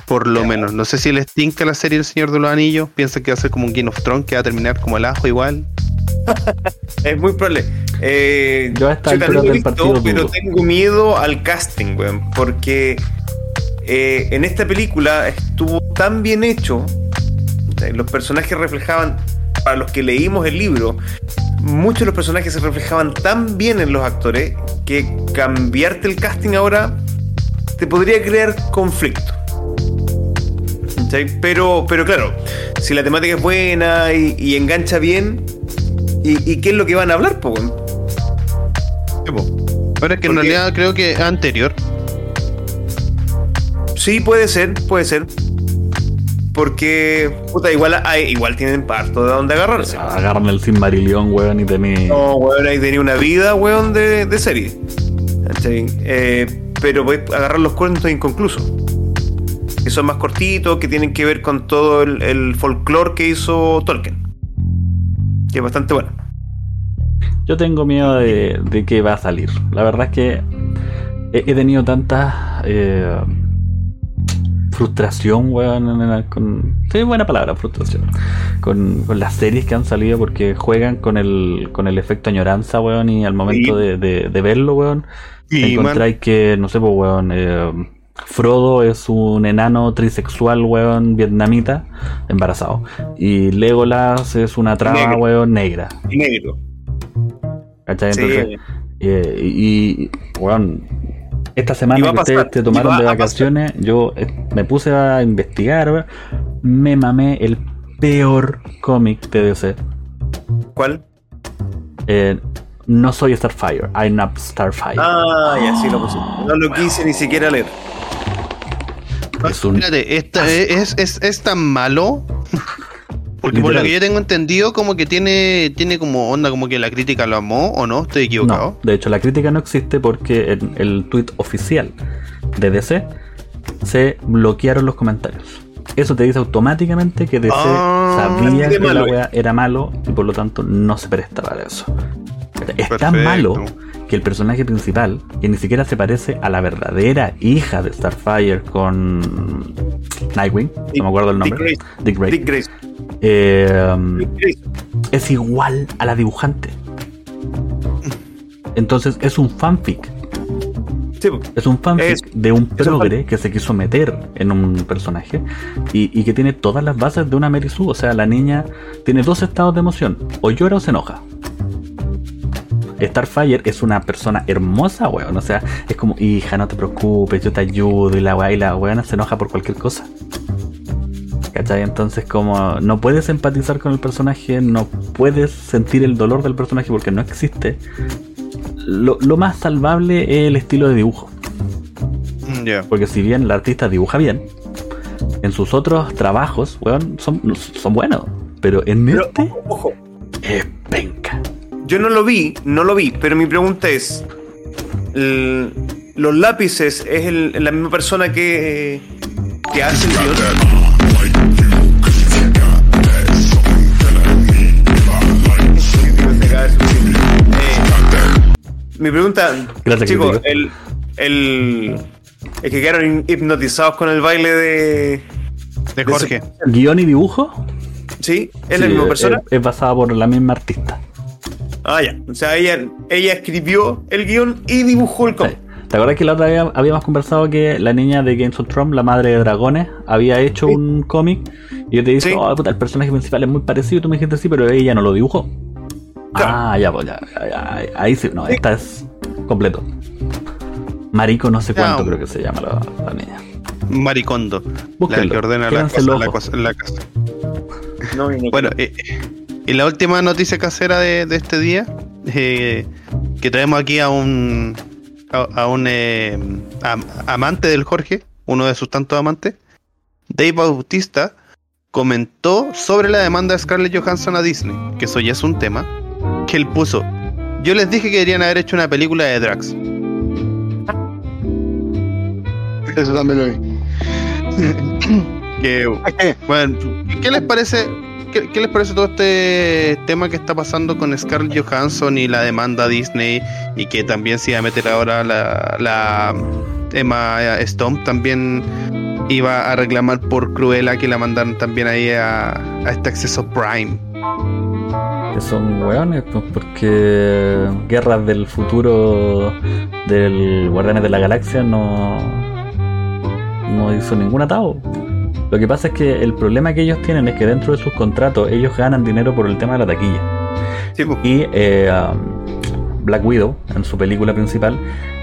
Por lo menos. No sé si les tinca la serie El Señor de los Anillos. Piensan que va a ser como un Game of Thrones, que va a terminar como el ajo igual. Es muy probable. Eh, Yo a esta chuta, altura no he del visto, partido pero tengo miedo al casting, weón. Porque eh, en esta película estuvo tan bien hecho. eh, Los personajes reflejaban, para los que leímos el libro, muchos de los personajes se reflejaban tan bien en los actores que cambiarte el casting ahora te podría crear conflicto. ¿Cachai? Pero, pero claro, si la temática es buena y, y engancha bien, ¿y, y qué es lo que van a hablar, po? Pero es que Porque- en realidad creo que es anterior. Sí, puede ser, puede ser. Porque, puta, igual, hay, igual tienen parto de donde agarrarse. Agarran el Silmarillion, weón, y tení. No, weón, ahí tenía una vida, weón, de, de serie. ¿Cachai? Eh, pero podéis agarrar los cuentos inconclusos. Que son más cortitos, que tienen que ver con todo el, el folclore que hizo Tolkien. Que es bastante bueno. Yo tengo miedo de, de que va a salir. La verdad es que he, he tenido tanta eh, frustración, weón, con... Sí, buena palabra, frustración. Con, con las series que han salido porque juegan con el, con el efecto añoranza, weón, y al momento Sí. de, de- de verlo, weón, man, encontráis que, no sé, pues, weón, eh, Frodo es un enano trisexual, weón, vietnamita, embarazado. Y Legolas es una traba, Negro. weón, negra. Negro. ¿Cachai? Sí, Entonces, eh, y, y, weón, esta Y semana que ustedes te y tomaron de vacaciones, yo eh, me puse a investigar, weón, me mamé el peor cómic de DC. ¿Cuál? Eh, no soy Starfire, I'm not Starfire. Ah, ya sí lo puse. No lo quise ni siquiera leer. Es un Espérate, esta- es, es, es tan malo. Porque por lo que yo tengo entendido, como que tiene, tiene como onda, como que la crítica lo amó, ¿o no? Estoy equivocado. No, de hecho la crítica no existe porque en el tweet oficial de DC se bloquearon los comentarios. Eso te dice automáticamente que DC Ah, sabía que la wea era malo y por lo tanto no se presta para eso. Es tan malo que el personaje principal, que ni siquiera se parece a la verdadera hija de Starfire con Nightwing, no me acuerdo el Dick nombre, Grayson. Dick Grayson, Dick Grayson. eh, es igual a la dibujante. Entonces es un fanfic. Sí. Es un fanfic Es- de un progre que se quiso meter en un personaje y, y que tiene todas las bases de una Mary Sue. O sea, la niña tiene dos estados de emoción: o llora o se enoja. Starfire es una persona hermosa, weón. O sea, es como, hija, no te preocupes, yo te ayudo. Y la weá, y la weona se enoja por cualquier cosa. ¿Cachai? Entonces, como no puedes empatizar con el personaje, no puedes sentir el dolor del personaje porque no existe. Lo, lo más salvable es el estilo de dibujo. Mm. Porque si bien el artista dibuja bien, en sus otros trabajos, weón, son, son buenos. Pero en Pero, este ojo, es penca. Yo no lo vi, no lo vi, pero mi pregunta es: el- ¿los lápices es el- la misma persona que, que hace el guion? Eh, mi pregunta, Gracias, chicos, el, el, es que quedaron hipnotizados con el baile de. De Jorge. Guión y dibujo. ¿Sí? ¿Es la misma es- persona? Es, basada por la misma artista. Ah, ya. O sea, ella, ella escribió el guion y dibujó el Sí. cómic. ¿Te acuerdas que la otra vez habíamos conversado que la niña de Games of Thrones, la madre de dragones, había hecho Sí. un cómic? Y yo te dije, Sí. oh, puta, el personaje principal es muy parecido. Y tú me dijiste sí, pero ella no lo dibujó. Claro. Ah, ya, pues ya, ya, ya, Ahí sí, no, Sí. esta es completo. Marico, no sé cuánto creo que se llama la, la niña. Maricondo. La Búsquenlo, que ordena la cosa, la la casa. No, no, Bueno, eh, y la última noticia casera de, de este día, eh, que traemos aquí a un a, a un eh, am- amante del Jorge, uno de sus tantos amantes, Dave Bautista, comentó sobre la demanda de Scarlett Johansson a Disney, que eso ya es un tema, que él puso, yo les dije que deberían haber hecho una película de Drax. Eso también lo vi. Que, bueno, ¿qué les parece? ¿Qué, les parece todo este tema que está pasando con Scarlett Johansson y la demanda a Disney y que también se iba a meter ahora la, la Emma Stone también iba a reclamar por Cruella que la mandaron también ahí a, a este acceso Prime? Que son weones, pues porque Guerras del Futuro del Guardianes de la Galaxia no, no hizo ningún atado. Lo que pasa es que el problema que ellos tienen es que dentro de sus contratos ellos ganan dinero por el tema de la taquilla. Sí, pues. Y eh, um, Black Widow, en su película principal,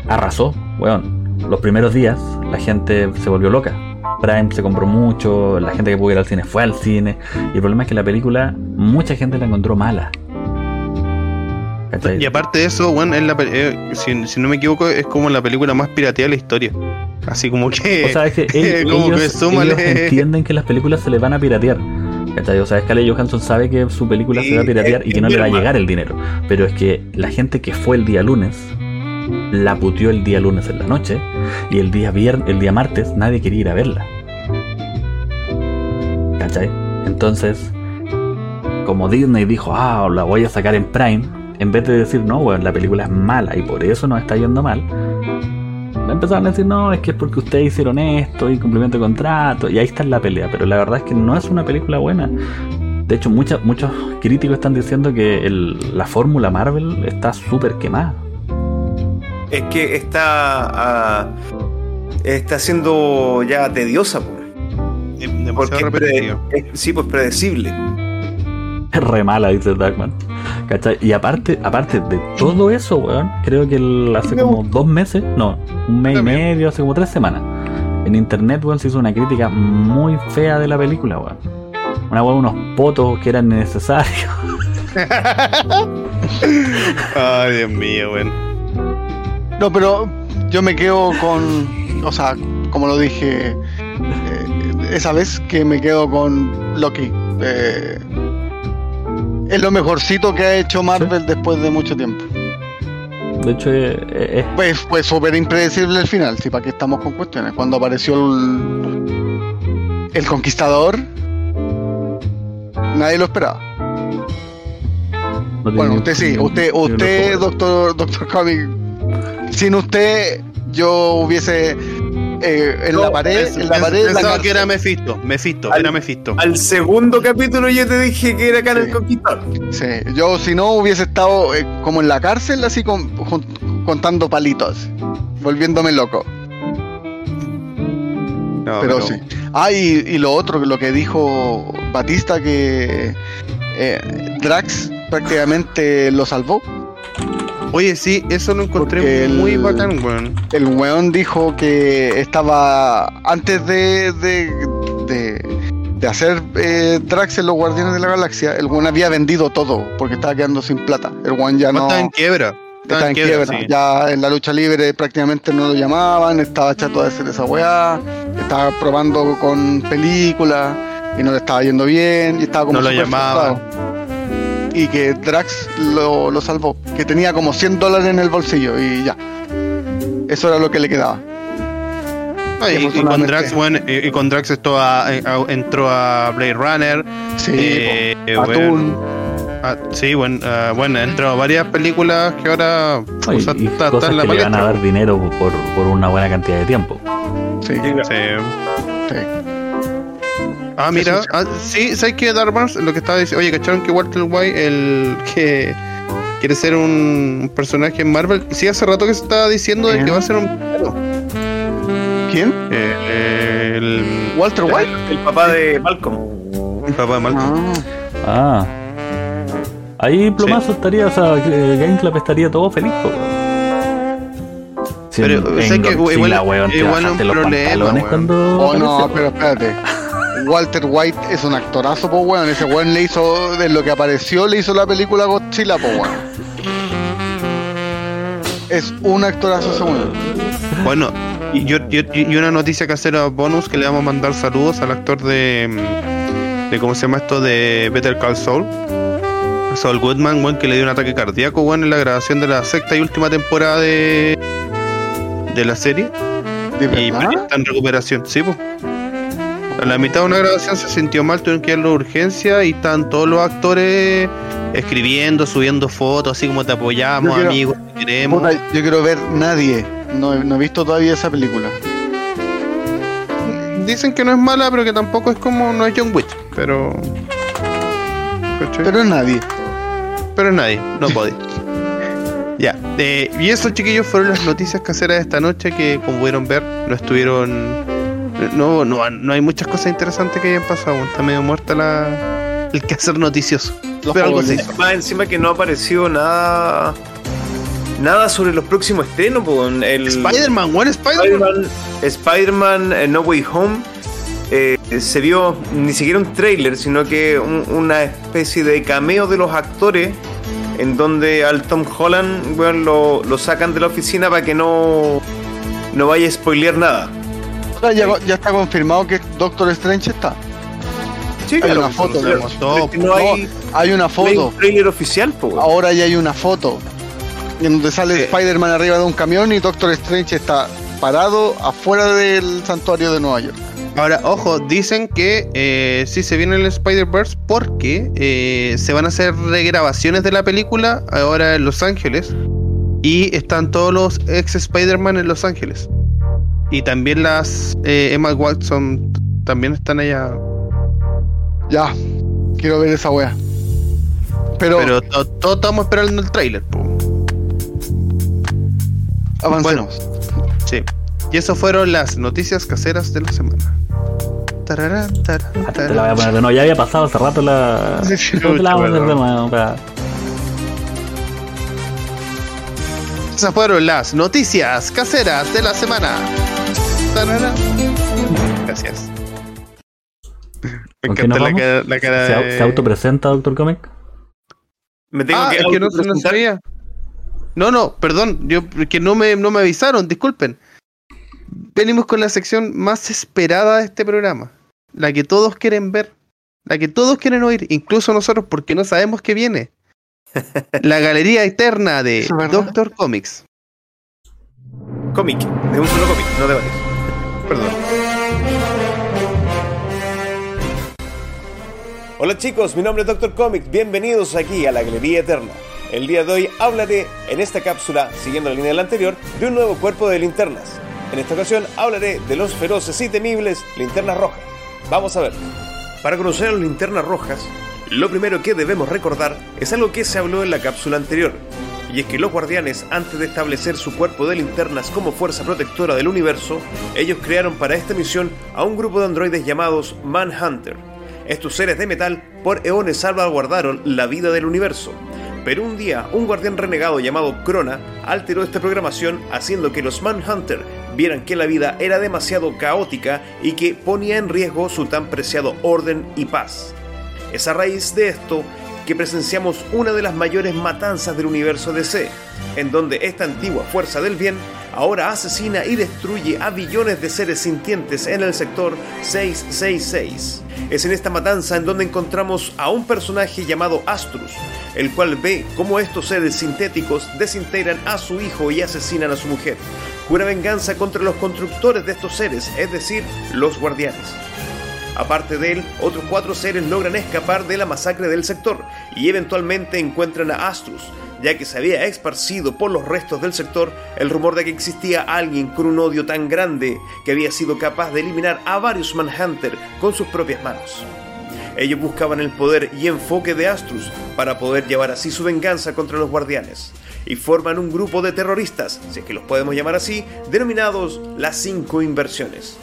arrasó. Weón, los primeros días la gente se volvió loca. Prime se compró mucho, la gente que pudo ir al cine fue al cine. Y el problema es que la película, mucha gente la encontró mala. ¿Cachai? Y aparte de eso, bueno, es la eh, si, si no me equivoco, es como la película más pirateada de la historia. Así como que. O sea, es que como que ellos- súmale- ellos entienden que las películas se les van a piratear. ¿Cachai? O sea, Scarlett Johansson sabe que su película se va a piratear y que no le va a llegar el dinero. Pero es que la gente que fue el día lunes la puteó el día lunes en la noche y el día viernes, el día martes nadie quería ir a verla. ¿Cachai? Entonces, como Disney dijo, ah, la voy a sacar en Prime, en vez de decir, no, bueno, la película es mala y por eso nos está yendo mal, empezaron a decir, no, es que es porque ustedes hicieron esto, incumplimiento de contrato, y ahí está la pelea, pero la verdad es que no es una película buena. De hecho, mucha- muchos críticos están diciendo que el- la fórmula Marvel está súper quemada. Es que está. ah, está siendo ya tediosa. Demasiado porque es- sí, pues predecible. Re mala, dice Darkman. ¿Cachai? Y aparte, aparte de todo eso, weón, creo que el- hace como dos meses, no, un mes y medio, hace como tres semanas, en internet, weón, se hizo una crítica muy fea de la película, weón. Una weón, unos potos que eran necesarios. Ay, Dios mío, weón. No, pero yo me quedo con. O sea, como lo dije eh, esa vez, que me quedo con Loki. Eh, es lo mejorcito que ha hecho Marvel después de mucho tiempo. De hecho, es, es- Pues fue súper impredecible el final, sí, para qué estamos con cuestiones. Cuando apareció el, el Conquistador, nadie lo esperaba. no Bueno, usted sí, usted, usted, doctor, doctor Comic, sin usted yo hubiese eh, en la pared, en la pared. de la Pensaba que era Mephisto, Mephisto, Al- era Mephisto. Al segundo capítulo yo te dije que era Khan Sí. el Conquistador. Sí, yo si no hubiese estado eh, como en la cárcel, así con- contando palitos, volviéndome loco. No, pero, sí. Ah, y, y lo otro, lo que dijo Batista, que eh, Drax prácticamente lo salvó. Oye, sí, eso lo encontré muy bacán, weón. El weón dijo que estaba antes de, de, de, de hacer eh, Drax en los Guardianes de la Galaxia, el weón había vendido todo porque estaba quedando sin plata. El weón ya no... Estaba en quiebra. Estaba en quiebra, sí. ya en la lucha libre prácticamente no lo llamaban, estaba chato de hacer esa weá, estaba probando con películas y no le estaba yendo bien y estaba como No lo súper llamaban. frustrado. Y que Drax lo, lo salvó, que tenía como 100 dólares en el bolsillo y ya. Eso era lo que le quedaba. No, y, y con. Drax, bueno, y, y con Drax esto a- a- entró a Blade Runner. Sí, eh, bueno, Atún. ah, sí, bueno, ah, bueno, entró a varias películas que ahora No, y, o sea, y está- está cosas en la que le van a dar dinero por, por una buena cantidad de tiempo. Sí, Sí. sí. Ah, mira, ah, sí, ¿sabes qué, Darmans? Lo que estaba diciendo, oye, ¿cacharon que Walter White, el que quiere ser un, un personaje en Marvel? Sí, hace rato que se estaba diciendo de que va a ser un... ¿Quién? Eh, el, ¿Walter White? El papá de Malcolm. el papá de Malcolm. Ah, Ah. Ahí Plomazo estaría, o sea, eh, Game Club estaría todo feliz, po, weón. Si Pero, o sea en que Godzilla, igual- igual bajaste un problema, cuando Oh, no, pero espérate. Walter White es un actorazo, po weón. Ese weón le hizo, de lo que apareció, le hizo la película Godzilla, po weón. Es un actorazo ese weón. Bueno, y, yo, yo- y una noticia casera bonus que le vamos a mandar saludos al actor de, de ¿cómo se llama esto? De Better Call Saul. Saul Goodman, weón, que le dio un ataque cardíaco, weón, en la grabación de la sexta y última temporada de, de la serie. ¿De Y está en recuperación, sí, pues. A la mitad de una grabación se sintió mal, tuvieron que darle urgencia y están todos los actores escribiendo, subiendo fotos, así como te apoyamos, quiero- amigos, te queremos. Puta, yo quiero ver nadie. No, he- no he visto todavía esa película. Dicen que no es mala, pero que tampoco es como, no es John Wick, pero... ¿cachai? Pero nadie. pero es nadie, no podía. ya, eh, y esos chiquillos fueron las noticias caseras de esta noche que, como pudieron ver, no estuvieron. No, no, no hay muchas cosas interesantes que hayan pasado. Está medio muerta la, el quehacer noticioso. Los Pero algo se hizo. Más encima que no apareció nada. Nada sobre los próximos estrenos, el Spider-Man, buen Spider-Man. Spider-Man, eh, No Way Home eh, se vio ni siquiera un trailer, sino que un- una especie de cameo de los actores en donde al Tom Holland weón, lo, lo sacan de la oficina para que no, no vaya a spoilear nada. Ahora ya, ya está confirmado que Doctor Strange está. Sí, Hay claro, una foto, no No, hay, hay una no hay foto. un trailer oficial, po. Ahora ya hay una foto. En donde sale Sí. Spider-Man arriba de un camión y Doctor Strange está parado afuera del santuario de Nueva York. Ahora, ojo, dicen que eh, sí se viene el Spider-Verse porque eh, se van a hacer regrabaciones de la película ahora en Los Ángeles y están todos los ex Spider-Man en Los Ángeles. Y también las eh, Emma Watson también están allá. Ya, quiero ver esa wea. Pero, Pero to- todos estamos esperando el tráiler. po. avancemos. Sí. Y eso fueron las noticias caseras de la semana. Tararán, Ah, Te tarán. la voy a poner de nuevo. Ya había pasado hace rato la. Sí, sí, No te la vamos a poner de perdón. nuevo. pa. Esas fueron las noticias caseras de la semana. Gracias. Me ¿Con qué nos encanta la vamos? cara, la cara ¿Se, de... se autopresenta, Doctor Comic? Me tengo Ah, que es que no, se no sabía. No, no, perdón, yo que no me, no me avisaron, disculpen. Venimos con la sección más esperada de este programa. La que todos quieren ver. La que todos quieren oír, incluso nosotros, porque no sabemos qué viene. La galería eterna de. Doctor Comics. Cómic, de un solo cómic, no de varios. Perdón. Hola chicos, mi nombre es Doctor Comics, bienvenidos aquí a la Galería Eterna. El día de hoy hablaré en esta cápsula, siguiendo la línea de la anterior, de un nuevo cuerpo de linternas. En esta ocasión hablaré de los feroces y temibles linternas rojas. Vamos a ver. Para conocer a las linternas rojas, lo primero que debemos recordar es algo que se habló en la cápsula anterior, y es que los guardianes, antes de establecer su cuerpo de linternas como fuerza protectora del universo, ellos crearon para esta misión a un grupo de androides llamados Manhunter. Estos seres de metal por eones salvaguardaron la vida del universo, pero un día un guardián renegado llamado Krona alteró esta programación haciendo que los Manhunter vieran que la vida era demasiado caótica y que ponía en riesgo su tan preciado orden y paz. Es a raíz de esto que presenciamos una de las mayores matanzas del universo DC, en donde esta antigua fuerza del bien ahora asesina y destruye a billones de seres sintientes en el sector 666. Es en esta matanza en donde encontramos a un personaje llamado Astrus, el cual ve cómo estos seres sintéticos desintegran a su hijo y asesinan a su mujer. Jura venganza contra los constructores de estos seres, es decir, los guardianes. Aparte de él, otros cuatro seres logran escapar de la masacre del sector y eventualmente encuentran a Astrus, ya que se había esparcido por los restos del sector el rumor de que existía alguien con un odio tan grande que había sido capaz de eliminar a varios Manhunter con sus propias manos. Ellos buscaban el poder y enfoque de Astrus para poder llevar así su venganza contra los guardianes, y forman un grupo de terroristas, si es que los podemos llamar así, denominados las cinco inversiones.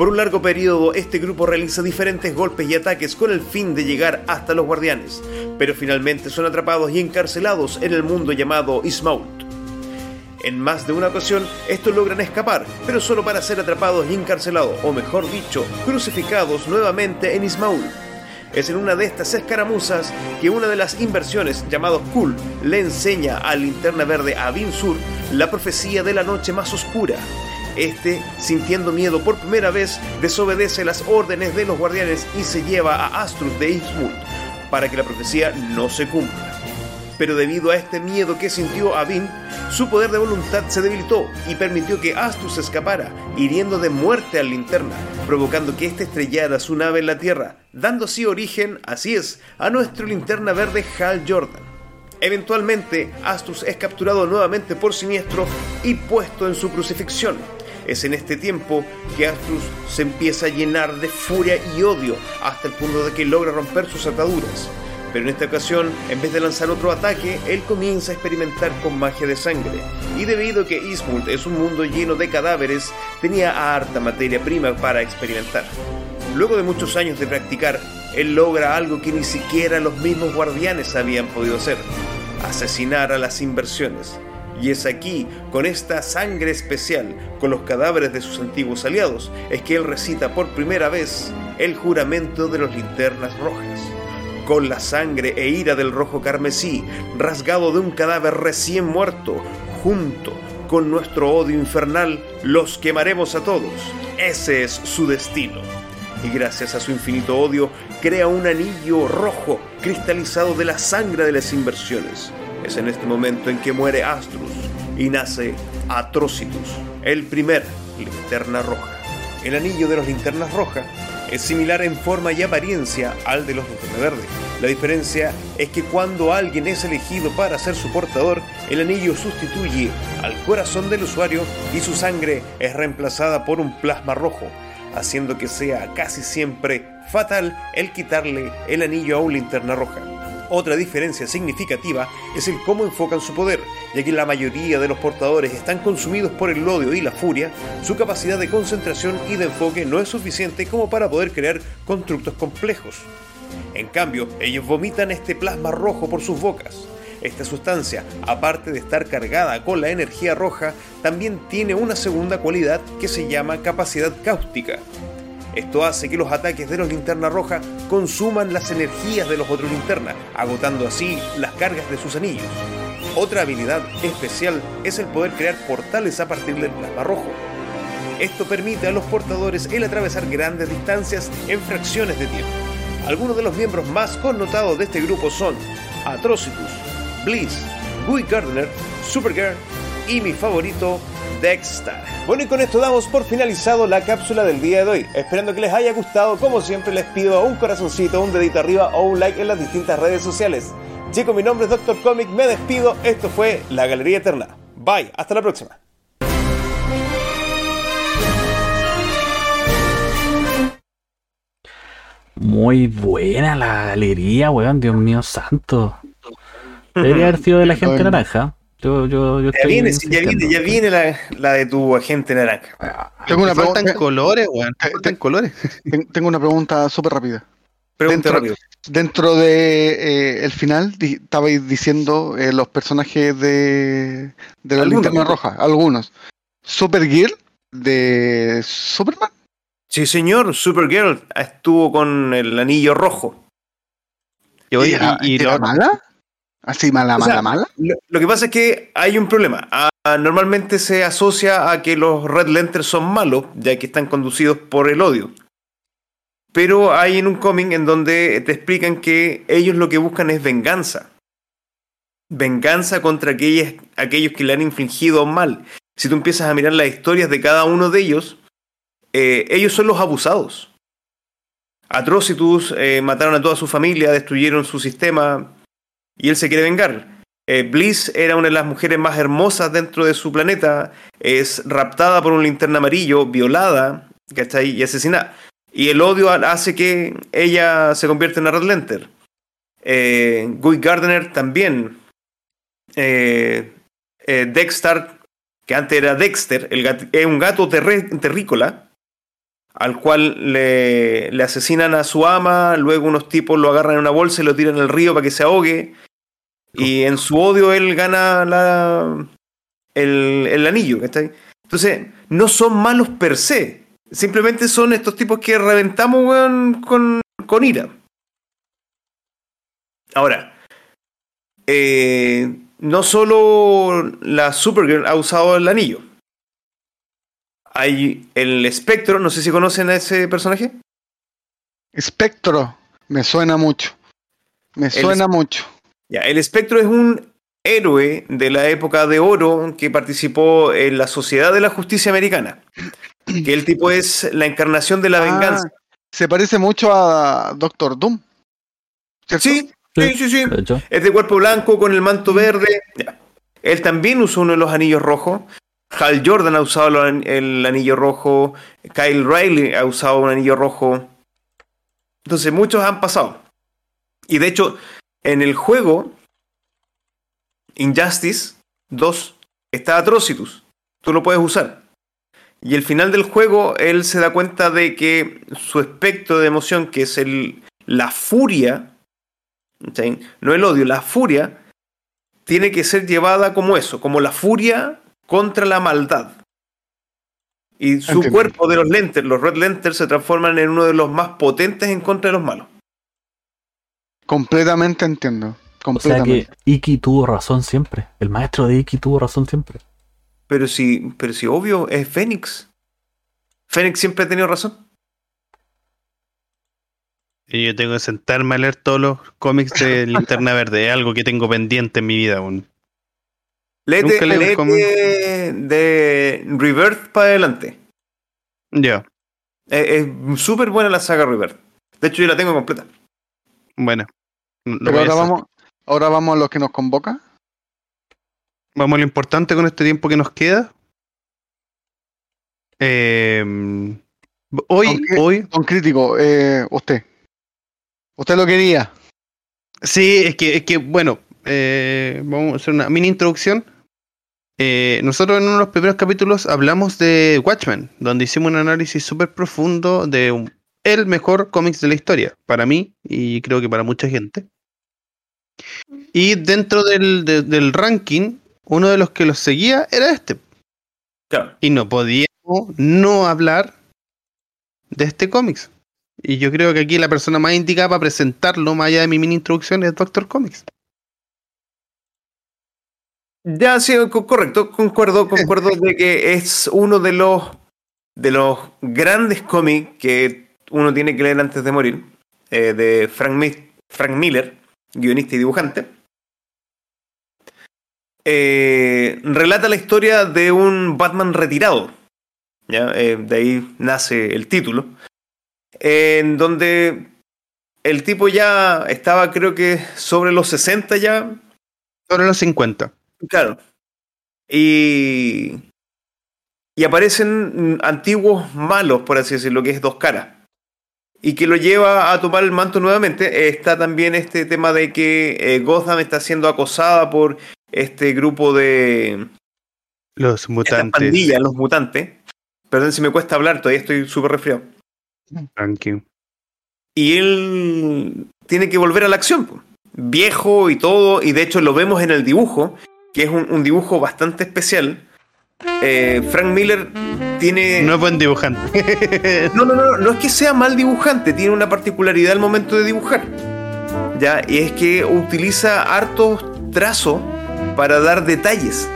Por un largo periodo, este grupo realiza diferentes golpes y ataques con el fin de llegar hasta los guardianes, pero finalmente son atrapados y encarcelados en el mundo llamado Ismault. En más de una ocasión, estos logran escapar, pero solo para ser atrapados y encarcelados, o mejor dicho, crucificados nuevamente en Ismaul. Es en una de estas escaramuzas que una de las inversiones, llamado Kul, le enseña al linterna verde a Sur la profecía de la noche más oscura, este, sintiendo miedo por primera vez, desobedece las órdenes de los guardianes y se lleva a Astrus de Innsmouth para que la profecía no se cumpla. Pero debido a este miedo que sintió Avin, su poder de voluntad se debilitó y permitió que Astrus escapara, hiriendo de muerte al linterna, provocando que éste estrellara su nave en la Tierra, dando así origen, así es, a nuestro linterna verde Hal Jordan. Eventualmente, Astrus es capturado nuevamente por Siniestro y puesto en su crucifixión, es en este tiempo que Astrus se empieza a llenar de furia y odio hasta el punto de que logra romper sus ataduras. Pero en esta ocasión, en vez de lanzar otro ataque, él comienza a experimentar con magia de sangre. Y debido a que Eastwood es un mundo lleno de cadáveres, tenía harta materia prima para experimentar. Luego de muchos años de practicar, él logra algo que ni siquiera los mismos guardianes habían podido hacer, asesinar a las inversiones. Y es aquí, con esta sangre especial, con los cadáveres de sus antiguos aliados, es que él recita por primera vez el juramento de los linternas rojas. Con la sangre e ira del rojo carmesí, rasgado de un cadáver recién muerto, junto con nuestro odio infernal, los quemaremos a todos. Ese es su destino. Y gracias a su infinito odio, crea un anillo rojo cristalizado de la sangre de las inversiones es en este momento en que muere Astrus y nace Atrocitus, el primer linterna roja. El anillo de los linternas rojas es similar en forma y apariencia al de los linterna verde. La diferencia es que cuando alguien es elegido para ser su portador, el anillo sustituye al corazón del usuario y su sangre es reemplazada por un plasma rojo, haciendo que sea casi siempre fatal el quitarle el anillo a un linterna roja. Otra diferencia significativa es el cómo enfocan su poder, ya que la mayoría de los portadores están consumidos por el odio y la furia, su capacidad de concentración y de enfoque no es suficiente como para poder crear constructos complejos. En cambio, ellos vomitan este plasma rojo por sus bocas. Esta sustancia, aparte de estar cargada con la energía roja, también tiene una segunda cualidad que se llama capacidad cáustica, esto hace que los ataques de los linterna roja consuman las energías de los otros linternas, agotando así las cargas de sus anillos. Otra habilidad especial es el poder crear portales a partir del plasma rojo. Esto permite a los portadores el atravesar grandes distancias en fracciones de tiempo. Algunos de los miembros más connotados de este grupo son Atrocitus, Bliss, Guy Gardner, Supergirl y mi favorito, bueno, y con esto damos por finalizado la cápsula del día de hoy. Esperando que les haya gustado, como siempre les pido un corazoncito, un dedito arriba o un like en las distintas redes sociales. Chicos, mi nombre es Doctor Comic, me despido. Esto fue La Galería Eterna. Bye, hasta la próxima. Muy buena la galería, weón, Dios mío santo. Debería haber sido de la gente naranja. Yo, yo, yo Ya viene, sí, ya viene, ya viene la, la de tu agente naranja. Tengo una, Me faltan pregunta, colores, weón. te- me Faltan colores. ten- tengo una pregunta súper rápida. Pregunta Dentro- rápido. Dentro de eh, el final, di- estabais diciendo eh, los personajes de, de la Algunos. linterna roja, algunos. Supergirl de Superman. Sí, señor, Supergirl estuvo con el anillo rojo. Y, oye, ¿Era- y- y era mala? ¿Así mala, O mala, sea, mala? Lo, lo que pasa es que hay un problema. Ah, normalmente se asocia a que los Red Lanterns son malos, ya que están conducidos por el odio. Pero hay en un cómic en donde te explican que ellos lo que buscan es venganza. Venganza contra aquellas- aquellos que le han infligido mal. Si tú empiezas a mirar las historias de cada uno de ellos, eh, ellos son los abusados. Atrocitus eh, mataron a toda su familia, destruyeron su sistema y él se quiere vengar. Eh, Bliss era una de las mujeres más hermosas dentro de su planeta, es raptada por un linterna amarillo, violada, ¿cachai? Y asesinada. Y el odio ha- hace que ella se convierta en una Red Lantern. Eh, Guy Gardner también. Eh, eh, Dexter, que antes era Dexter, es un gato terrícola, al cual le asesinan a su ama, luego unos tipos lo agarran en una bolsa y lo tiran al río para que se ahogue. Y en su odio él gana la, el, el anillo. ¿cachai? Entonces, no son malos per se. Simplemente son estos tipos que reventamos weón, con, con ira. Ahora, eh, no solo la Supergirl ha usado el anillo. Hay el espectro, no sé si conocen a ese personaje. Espectro. Me suena mucho. Me suena mucho. Ya, el espectro es un héroe de la época de oro que participó en la Sociedad de la Justicia Americana. Que el tipo es la encarnación de la Ah, venganza. Se parece mucho a Doctor Doom. ¿cierto? Sí, sí, sí, sí. De Es de cuerpo blanco con el manto verde. Ya. Él también usó uno de los anillos rojos. Hal Jordan ha usado el anillo rojo. Kyle Riley ha usado un anillo rojo. Entonces muchos han pasado. Y de hecho, en el juego Injustice 2 está Atrocitus. Tú lo puedes usar. Y el final del juego, él se da cuenta de que su espectro de emoción, que es el, la furia, ¿sí? no el odio, la furia, tiene que ser llevada como eso, como la furia contra la maldad. Y su Entiendo. cuerpo de los lentes, los Red Lenters, se transforman en uno de los más potentes en contra de los malos. Completamente entiendo. o sea Completamente. que Iki tuvo razón siempre. El maestro de Iki tuvo razón siempre. Pero si, pero si obvio, es Fénix. Fénix siempre ha tenido razón. y yo tengo que sentarme a leer todos los cómics de Linterna Verde. Es algo que tengo pendiente en mi vida. weón. Léete, Nunca leo un léete cómic. de Rebirth para adelante. Ya, Es es súper buena la saga Rebirth. De hecho, yo la tengo completa. bueno. Pero ahora vamos, ahora vamos a lo que nos convoca. Vamos a lo importante con este tiempo que nos queda. Eh, hoy, Aunque- hoy, Don Crítico, eh, usted. Usted lo quería. sí, es que, es que bueno, eh, vamos a hacer una mini introducción. Eh, nosotros en uno de los primeros capítulos hablamos de Watchmen, donde hicimos un análisis súper profundo de un- el mejor cómics de la historia, para mí y creo que para mucha gente. Y dentro del, de- del ranking, uno de los que los seguía era este. Claro. y no podíamos no hablar de este cómics. Y yo creo que aquí la persona más indicada para presentarlo, más allá de mi mini introducción, es Doctor Comics. Ya, sí, co- correcto, concuerdo, concuerdo de que es uno de los de los grandes cómics que uno tiene que leer antes de morir, eh, de Frank, Mi- Frank Miller, guionista y dibujante. Eh, relata la historia de un Batman retirado, ¿ya? Eh, de ahí nace el título, en donde el tipo ya estaba creo que sobre los 60 ya, Sobre los 50. Claro. Y. Y aparecen antiguos malos, por así decirlo, que es dos caras. Y que lo lleva a tomar el manto nuevamente. Está también este tema de que eh, Gotham está siendo acosada por este grupo de Los mutantes. pandilla, los mutantes. Perdón si me cuesta hablar, todavía estoy súper resfriado. Tranqui. Y él tiene que volver a la acción. Viejo y todo, y de hecho lo vemos en el dibujo, que es un, un dibujo bastante especial. Eh, Frank Miller tiene... No es buen dibujante. No, no, no, no es que sea mal dibujante, tiene una particularidad al momento de dibujar. Ya, y es que utiliza hartos trazos para dar detalles.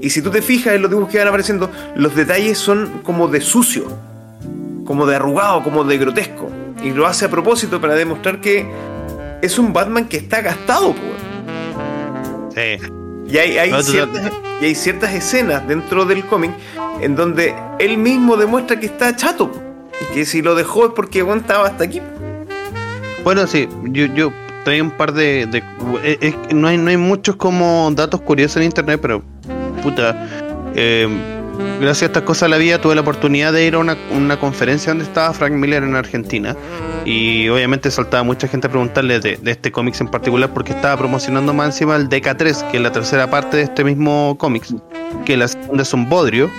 Y si tú te fijas en los dibujos que van apareciendo, los detalles son como de sucio, como de arrugado, como de grotesco. Y lo hace a propósito para demostrar que es un Batman que está gastado, po. Sí. Y hay, hay No, total- ciertas, y hay ciertas escenas dentro del cómic en donde él mismo demuestra que está chato. Y que si lo dejó es porque aguantaba hasta aquí. Bueno, sí, yo, yo traía un par de. de- eh, es que no, hay, no hay muchos como datos curiosos en internet, pero puta. eh, gracias a estas cosas de la vida tuve la oportunidad de ir a una, una conferencia donde estaba Frank Miller en Argentina. Y obviamente saltaba mucha gente a preguntarle de, este cómics en particular porque estaba promocionando más encima el DK3, que es la tercera parte de este mismo cómics, que la segunda es un bodrio.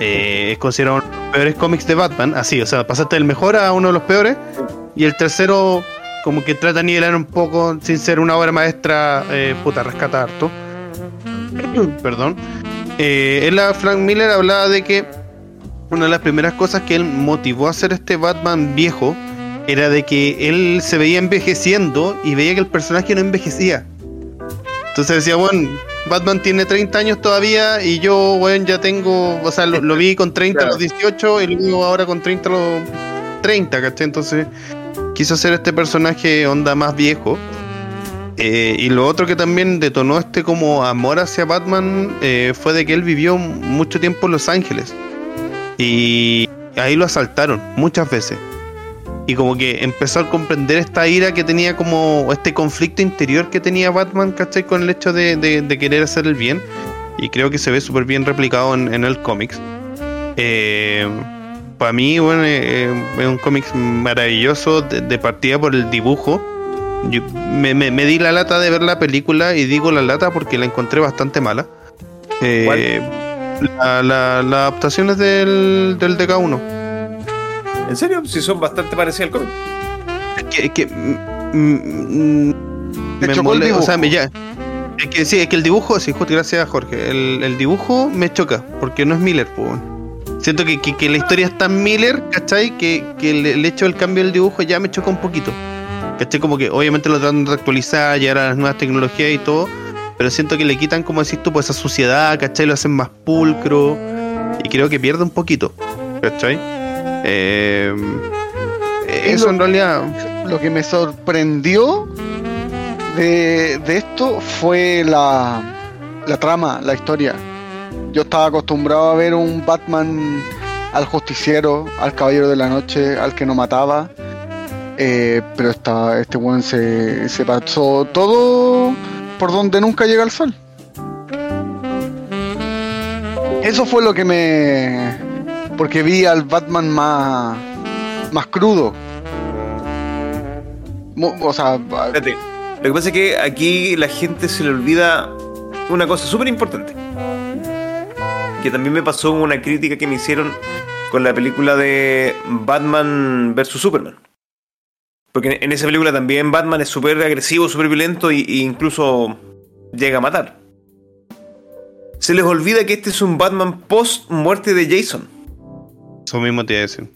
eh, es considerado uno de los peores cómics de Batman, así, o sea, pasaste del mejor a uno de los peores. Y el tercero, como que trata de nivelar un poco, sin ser una obra maestra, eh, puta, rescata harto. Perdón. Eh, él, Frank Miller, hablaba de que una de las primeras cosas que él motivó a hacer este Batman viejo era de que él se veía envejeciendo y veía que el personaje no envejecía. Entonces decía, bueno, Batman tiene 30 años todavía y yo, bueno, ya tengo, o sea, lo, lo vi con 30 a los 18 y luego ahora con 30 a los 30, ¿cachai? Entonces quiso hacer este personaje onda más viejo. Eh, y lo otro que también detonó este como amor hacia Batman eh, fue de que él vivió mucho tiempo en Los Ángeles. Y ahí lo asaltaron muchas veces. Y como que empezó a comprender esta ira que tenía como este conflicto interior que tenía Batman, ¿cachai? Con el hecho de, querer hacer el bien. Y creo que se ve súper bien replicado en, el cómics. Eh, para mí, bueno, eh, es un cómic maravilloso de partida por el dibujo. Yo me, me- me di la lata de ver la película y digo la lata porque la encontré bastante mala. Eh, la, la, las adaptaciones del, del DK1. ¿En serio? Si son bastante parecidas al cómic. Es que, es que, mm, mm, me chocó el mole- o sea, me ya. Es que sí, es que el dibujo, sí, justo, gracias Jorge. El, el dibujo me choca, porque no es Miller, pues. Siento que, que- que la historia es tan Miller, ¿cachai? Que, que el, el hecho del cambio del dibujo ya me choca un poquito. ¿Cachai? Como que obviamente lo tratan de actualizar, llegar a las nuevas tecnologías y todo. Pero siento que le quitan, como decís tú, pues esa suciedad, ¿cachai? Lo hacen más pulcro. Y creo que pierde un poquito, ¿cachai? Eh, eso en realidad. Lo que me sorprendió de, de esto fue la, la trama, la historia. Yo estaba acostumbrado a ver un Batman al justiciero, al caballero de la noche, al que no mataba. Eh, pero esta, este weón se, se pasó todo por donde nunca llega el sol. Eso fue lo que me. Porque vi al Batman más. más crudo. O sea, Espérate. Lo que pasa es que aquí la gente se le olvida una cosa súper importante. Que también me pasó una crítica que me hicieron con la película de Batman vs. Superman. Porque en esa película también Batman es súper agresivo, súper violento e incluso llega a matar. Se les olvida que este es un Batman post muerte de Jason. Eso mismo te iba a decir.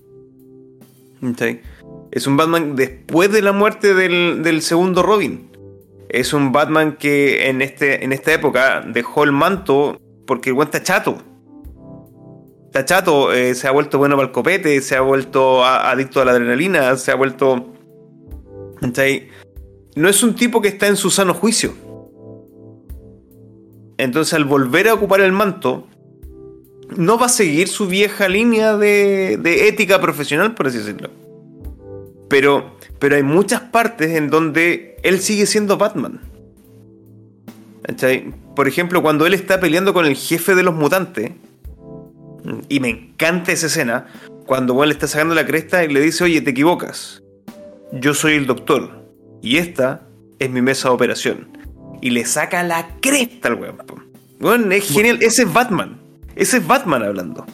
Es un Batman después de la muerte del, del segundo Robin. Es un Batman que en, este, en esta época dejó el manto porque el weón está chato. Está chato, eh, se ha vuelto bueno para el copete, se ha vuelto a- adicto a la adrenalina, se ha vuelto. ¿Cachai? No es un tipo que está en su sano juicio. Entonces, al volver a ocupar el manto, no va a seguir su vieja línea de, de ética profesional, por así decirlo. Pero, pero hay muchas partes en donde él sigue siendo Batman. ¿Cachai? Por ejemplo, cuando él está peleando con el jefe de los mutantes, Y me encanta esa escena cuando le está sacando la cresta y le dice, oye, te equivocas. Yo soy el doctor. Y esta es mi mesa de operación. Y le saca la cresta al weón. Weón, es genial. Ese es Batman. Ese es Batman hablando.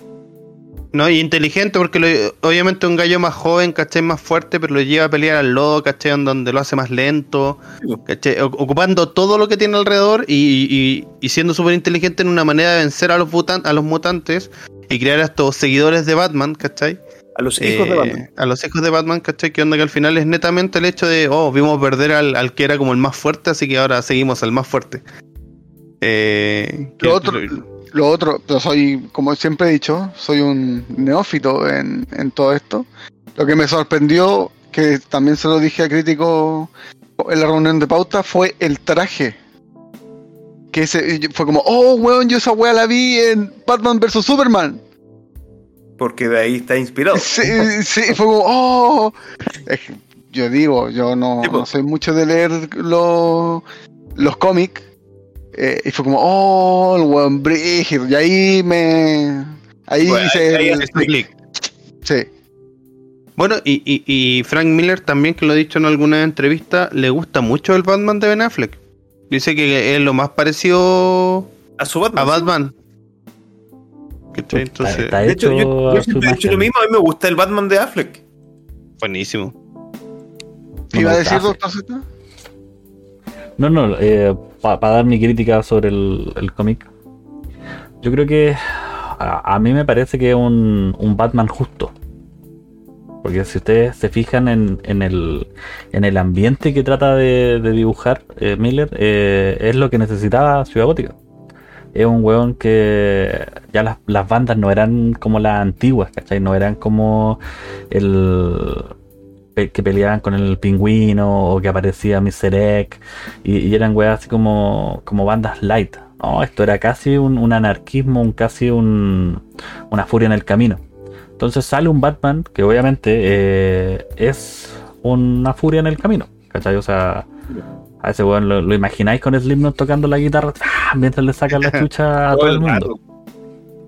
No, y inteligente porque lo- obviamente un gallo más joven, ¿cachai? Más fuerte, pero lo lleva a pelear al lodo, ¿cachai? Donde lo hace más lento, ¿cachai? Ocupando todo lo que tiene alrededor y, y- y siendo súper inteligente en una manera de vencer a los, a los mutantes y crear a estos seguidores de Batman, ¿cachai? A los hijos de Eh, Batman. A los hijos de Batman, ¿cachai? Que onda que al final es netamente el hecho de, oh, vimos perder al, al que era como el más fuerte, así que ahora seguimos al más fuerte. Eh, que- Lo otro, lo otro, pero soy, como siempre he dicho, soy un neófito en, en todo esto. Lo que me sorprendió, que también se lo dije a crítico en la reunión de pauta, fue el traje. Que ese, fue como, oh, weón, yo esa wea la vi en Batman vs. Superman. Porque de ahí está inspirado. Sí, sí, fue como, oh. Yo digo, yo no, Sí, po. no soy mucho de leer los, los cómics. eh, y fue como, oh, el weón brígido. Y ahí me. Ahí Bueno, hice ahí el- haces clic. Sí. Bueno, y, y- y Frank Miller también, que lo ha dicho en alguna entrevista, le gusta mucho el Batman de Ben Affleck. Dice que es lo más parecido A su Batman. a Batman. ¿Cachai? Entonces, está De hecho, yo, siempre he dicho lo mismo. A mí me gusta el Batman de Affleck. buenísimo. ¿Qué iba a decir, doctor Z? No, no, para dar mi crítica sobre el, el cómic. Yo creo que a, a mí me parece que es un, un Batman justo. Porque si ustedes se fijan en, en el, en el ambiente que trata de, de dibujar eh, Miller, eh, es lo que necesitaba Ciudad Gótica. Es un weón que ya las, las bandas no eran como las antiguas, ¿cachai? No eran como el que peleaban con el pingüino o que aparecía Mr. Egg y, y eran weas así como, como bandas light. No, esto era casi un, un anarquismo, un casi un, una furia en el camino. Entonces sale un Batman que obviamente eh, es una furia en el camino. ¿Cachai? O sea, a ese weón lo, lo imagináis con Slipknot tocando la guitarra ¡ah! mientras le sacan la chucha a todo el mundo.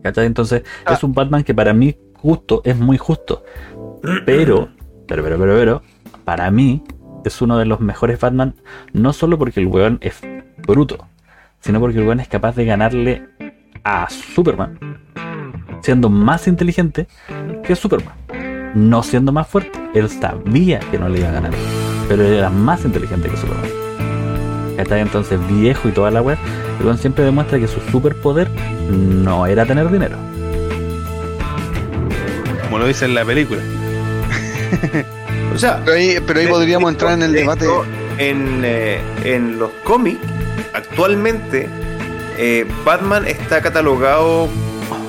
¿Cachai? Entonces es un Batman que para mí justo es muy justo. Pero, pero, pero, pero, pero, para mí es uno de los mejores Batman, no solo porque el weón es bruto, sino porque el weón es capaz de ganarle a Superman, siendo más inteligente que Superman, no siendo más fuerte. Él sabía que no le iba a ganar, pero él era más inteligente que Superman. ¿Cachai? Entonces, viejo y toda la weá, el weón siempre demuestra que su superpoder no era tener dinero. Como lo dice en la película. O sea, Pero ahí, pero ahí de- podríamos entrar en el de debate. En, eh, en los cómics, actualmente, eh, Batman está catalogado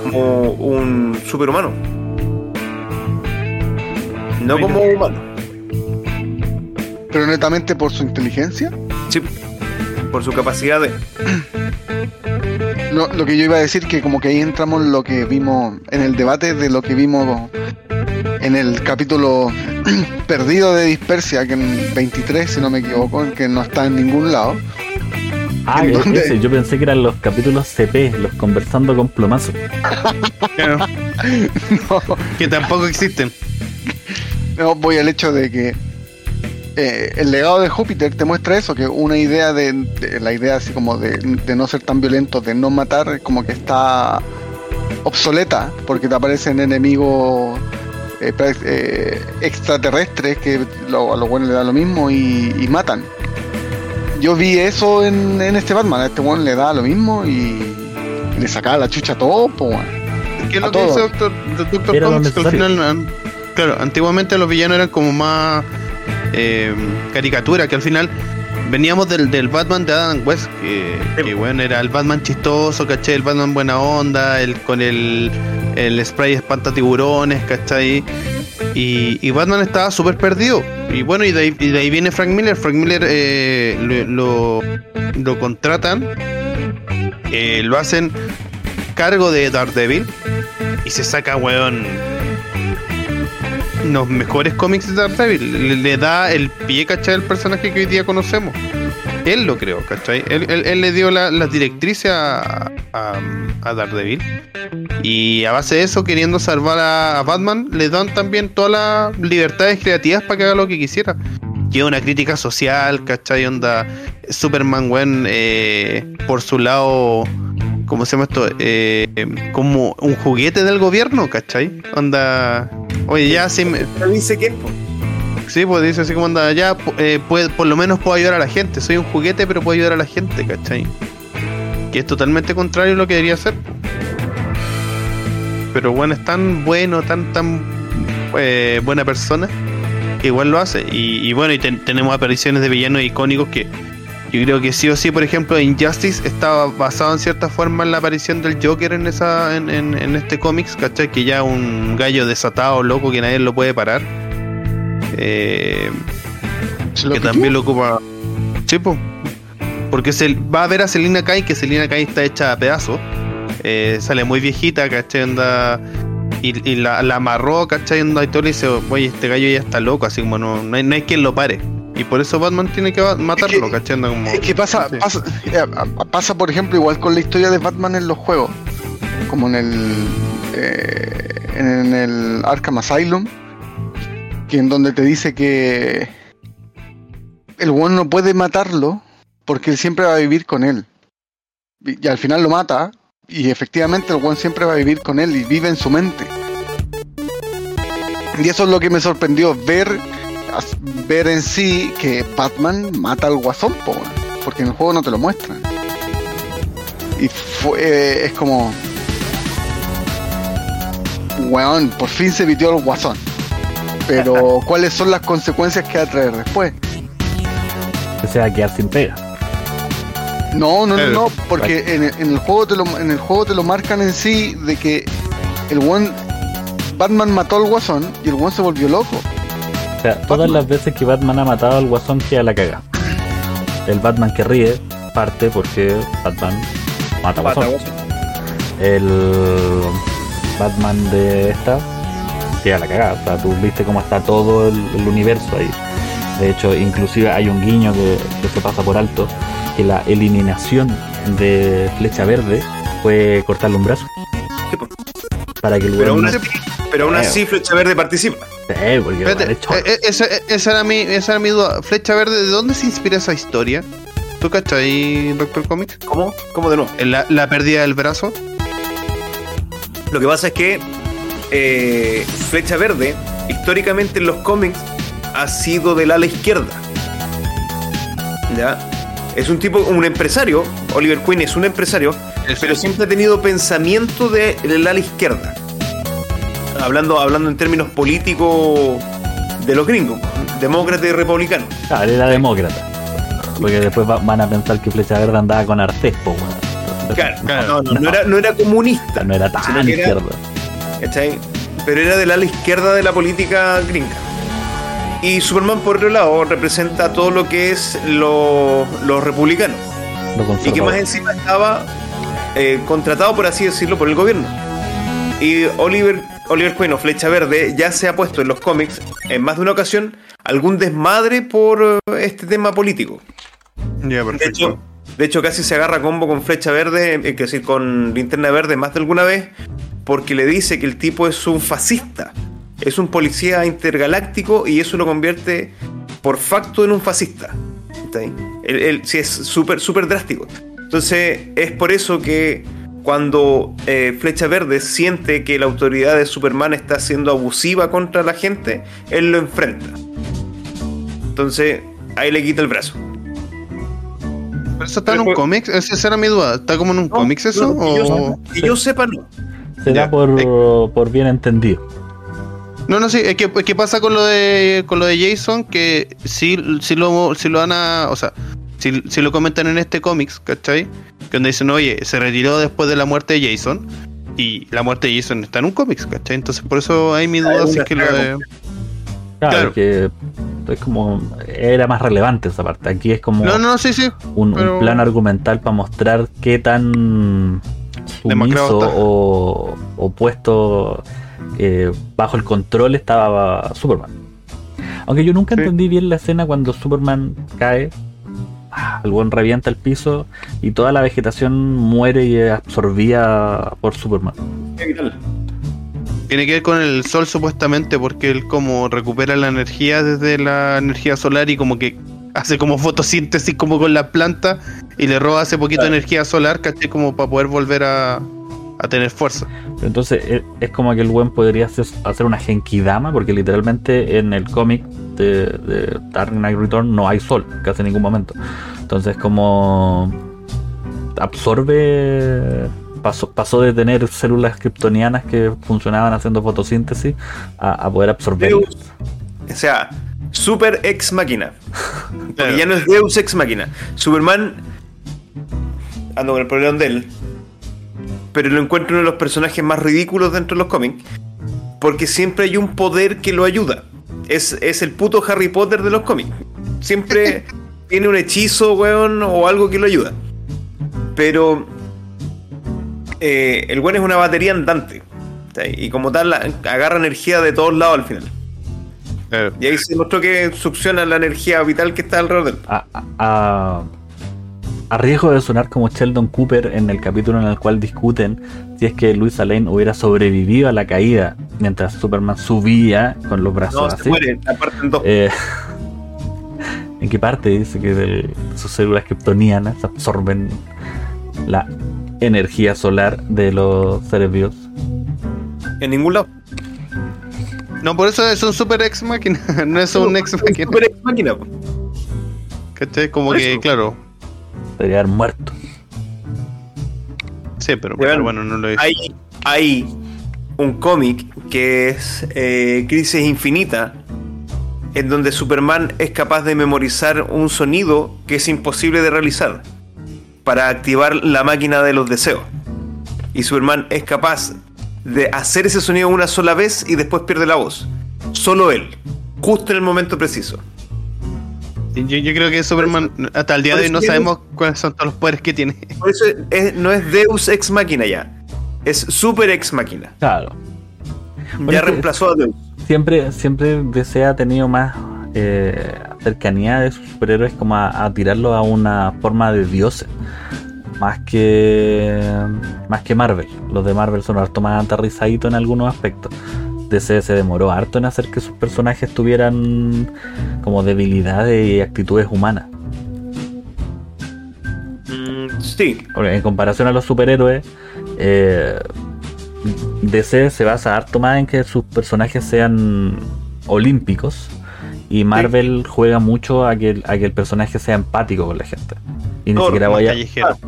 como un superhumano. No como humano. Pero netamente por su inteligencia. Sí, por su capacidad de. No, lo que yo iba a decir que como que ahí entramos en lo que vimos en el debate de lo que vimos en el capítulo perdido de Dispersia, que en 23, si no me equivoco, que no está en ningún lado. Ah, ¿En dónde? ese, yo pensé que eran los capítulos CP, los conversando con plomazo. No, que tampoco existen. no, voy al hecho de que eh, el legado de Júpiter te muestra eso, que una idea de, de- la idea así como de, de no ser tan violento, de no matar, como que está obsoleta, porque te aparecen enemigos eh, eh, extraterrestres que lo- a los buenos le da lo mismo y, y matan. Yo vi eso en, en este Batman, a este buen le da lo mismo y le sacaba la chucha a todo, po. ¿Qué es lo que dice. Doctor, Doctor Comics? Que al final, claro, antiguamente los villanos eran como más eh, caricatura, que al final veníamos del, del Batman de Adam West, que, que, bueno, era el Batman chistoso, ¿cachai? El Batman buena onda, el con el, el spray espanta tiburones, ¿cachai? Y, y Batman estaba súper perdido. Y bueno, y de, ahí, y de ahí viene Frank Miller. Frank Miller eh, lo, lo, lo contratan, eh, lo hacen cargo de Daredevil y se saca, weón, los mejores cómics de Daredevil. Le, le da el pie, ¿cachai? al personaje que hoy día conocemos. Él lo creó, ¿cachai? Él, le dio la- las directrices a, a, a Daredevil. Y, a base de eso, queriendo salvar a, Batman, le dan también todas las libertades creativas para que haga lo que quisiera. Que una crítica social, ¿cachai? Onda, Superman, weón, eh, por su lado, ¿cómo se llama esto? Eh, como un juguete del gobierno, ¿cachai? Onda, oye, ya sí, me- dice que sí, pues dice así como onda, ya, eh, puede- por lo menos puedo ayudar a la gente. Soy un juguete, pero puedo ayudar a la gente, ¿cachai? Que es totalmente contrario a lo que debería ser. po. Pero bueno, es tan bueno, tan, tan eh, buena persona que igual lo hace. Y, y bueno, y ten- tenemos apariciones de villanos icónicos que yo creo que sí o sí, por ejemplo, Injustice estaba basado en cierta forma en la aparición del Joker en esa en, en, en este cómics, ¿cachai? Que ya un gallo desatado, loco, que nadie lo puede parar. Eh, ¿Es lo que que también lo ocupa. Sí, po. Porque se va a ver a Selina Kai, que Selina Kai está hecha a pedazos. Eh, sale muy viejita, ¿cachai? Anda, y, y la, la amarró, ¿cachai? Anda, y todo le dice, oye, este gallo ya está loco, así como no, no, hay, no hay quien lo pare. Y por eso Batman tiene que matarlo, que- ¿cachai? Anda como, Es que pasa, Sí. pasa, eh, pasa, por ejemplo, igual con la historia de Batman en los juegos. Como en el. eh, en el Arkham Asylum. Que en donde te dice que. El one no puede matarlo. Porque él siempre va a vivir con él. Y, y al final lo mata. Y efectivamente el one siempre va a vivir con él y vive en su mente. Y eso es lo que me sorprendió, ver, ver en sí que Batman mata al guasón, po, porque en el juego no te lo muestran. Y fue, eh, es como... Weón, por fin se pitió al guasón. Pero, ¿cuáles son las consecuencias que va a traer después? Que se va a quedar sin pega. No, no, no, no, porque en, el- en el juego te lo, en el juego te lo marcan en sí de que el one Batman mató al guasón y el one se volvió loco. O sea, todas las veces que Batman ha matado al guasón queda la caga. El Batman que ríe parte porque Batman mata al Mata, guasón. El Batman de esta queda la cagada. O sea, tú viste cómo está todo el, el universo ahí. De hecho, inclusive hay un guiño que, que se pasa por alto, que la eliminación de Flecha Verde fue cortarle un brazo. Sí. Para que el Pero aún no- pero aún así Flecha Verde participa. Sí, porque Espérate, eh, eh, esa, eh, esa era mi, esa era mi duda. Flecha Verde, ¿de dónde se inspira esa historia? ¿Tú cachai, Doctor Comics? ¿Cómo? ¿Cómo de nuevo? ¿En La, la pérdida del brazo. Lo que pasa es que eh, Flecha Verde, históricamente en los cómics, ha sido del ala izquierda. ¿Ya? Es un tipo, un empresario. Oliver Queen es un empresario, pero siempre ha tenido pensamiento de- del ala izquierda. Hablando, hablando en términos políticos de los gringos, demócrata y republicano. Claro, él era demócrata. Porque después va- van a pensar que Flecha Verde andaba con Artés. Claro, Claro. no, no, no era, no era comunista. No era tan izquierda. Pero era del ala izquierda de la política gringa. Y Superman, por otro lado, representa todo lo que es lo- los republicanos. Lo Y que más encima estaba eh, contratado, por así decirlo, por el gobierno. Y Oliver, Oliver Queen o Flecha Verde ya se ha puesto en los cómics en más de una ocasión algún desmadre por eh, este tema político. Ya, De hecho, de hecho, casi se agarra combo con Flecha Verde, eh, que decir, con Linterna Verde más de alguna vez, porque le dice que el tipo es un fascista, es un policía intergaláctico y eso lo convierte por facto en un fascista. ¿Está ahí? Él, él- sí, es súper, súper drástico. Entonces, es por eso que cuando eh, Flecha Verde siente que la autoridad de Superman está siendo abusiva contra la gente, él lo enfrenta. Entonces, ahí le quita el brazo. ¿Pero eso está en un fue- cómics? Esa era mi duda. ¿Está como en un No, cómics eso? no, que yo o- que yo sepa, no. Se da Ya. por, por bien entendido. No, no, sí, es que, es que pasa con lo de con lo de Jason, que sí, sí lo, sí lo van a, o sea, si, si lo comentan en este cómics, ¿cachai? Que donde dicen, oye, se retiró después de la muerte de Jason, y la muerte de Jason está en un cómics, ¿cachai? Entonces por eso hay mi duda si una es que lo de... Claro, Claro. que es como. Era más relevante esa parte. Aquí es como No, no, sí, sí. un, plan argumental para mostrar qué tan sumiso o, o puesto eh, bajo el control estaba Superman. Aunque yo nunca Sí. entendí bien la escena cuando Superman cae, el buen revienta el piso y toda la vegetación muere y es absorbida por Superman. vital. Tiene que ver con el sol supuestamente porque él como recupera la energía desde la energía solar y como que hace como fotosíntesis como con la planta y le roba hace poquito Claro. energía solar, ¿cachai? Como para poder volver a, a tener fuerza. Pero Entonces es, es como que el buen podría hacer, hacer una Genkidama, porque literalmente en el cómic de, de Dark Knight Return no hay sol, casi en ningún momento. Entonces como absorbe, pasó, pasó de tener células kryptonianas que funcionaban haciendo fotosíntesis a, a poder absorber. Deus. O sea, Super Ex Máquina. Porque ya no es Deus Ex Máquina. Superman. Ando con el problema de él. Pero lo encuentro uno de los personajes más ridículos dentro de los cómics. Porque siempre hay un poder que lo ayuda. Es, es el puto Harry Potter de los cómics. Siempre tiene un hechizo, weón, o algo que lo ayuda. Pero. eh, el weón es una batería andante. Y como tal, la- agarra energía de todos lados al final. Claro. Y ahí se demostró que succiona la energía vital que está alrededor de él. a, a- a- a riesgo de sonar como Sheldon Cooper en el capítulo en el cual discuten si es que Luisa Lane hubiera sobrevivido a la caída mientras Superman subía con los brazos No, así. se muere, la parte en dos. Eh, ¿En qué parte dice que de sus células kryptonianas absorben la energía solar de los seres vivos? En ningún lado. No, por eso es un super ex máquina, no es un ex máquina. Super ex máquina. ¿Cachai? Como que, claro. Debería haber muerto. Sí, pero bueno, no lo es. Hay, hay un cómic que es eh, Crisis Infinita, en donde Superman es capaz de memorizar un sonido que es imposible de realizar para activar la máquina de los deseos. Y Superman es capaz de hacer ese sonido una sola vez y después pierde la voz. Solo él, justo en el momento preciso. Yo, yo creo que Superman, hasta el día de hoy no sabemos cuáles son todos los poderes que tiene. Por eso es- no es Deus Ex Máquina ya, es Super Ex Máquina. Claro. Bueno, ya reemplazó a Deus. Siempre, siempre DC ha tenido más eh, cercanía de sus superhéroes como a, a tirarlo a una forma de dioses. Más que más que Marvel. Los de Marvel son harto más aterrizaditos en algunos aspectos. DC se demoró harto en hacer que sus personajes tuvieran como debilidades y actitudes humanas. Mm, sí, Porque en comparación a los superhéroes, eh, DC se basa harto más en que sus personajes sean olímpicos. Y Marvel juega mucho a que, a que el personaje sea empático con la gente. Y ni Thor, siquiera, voy a,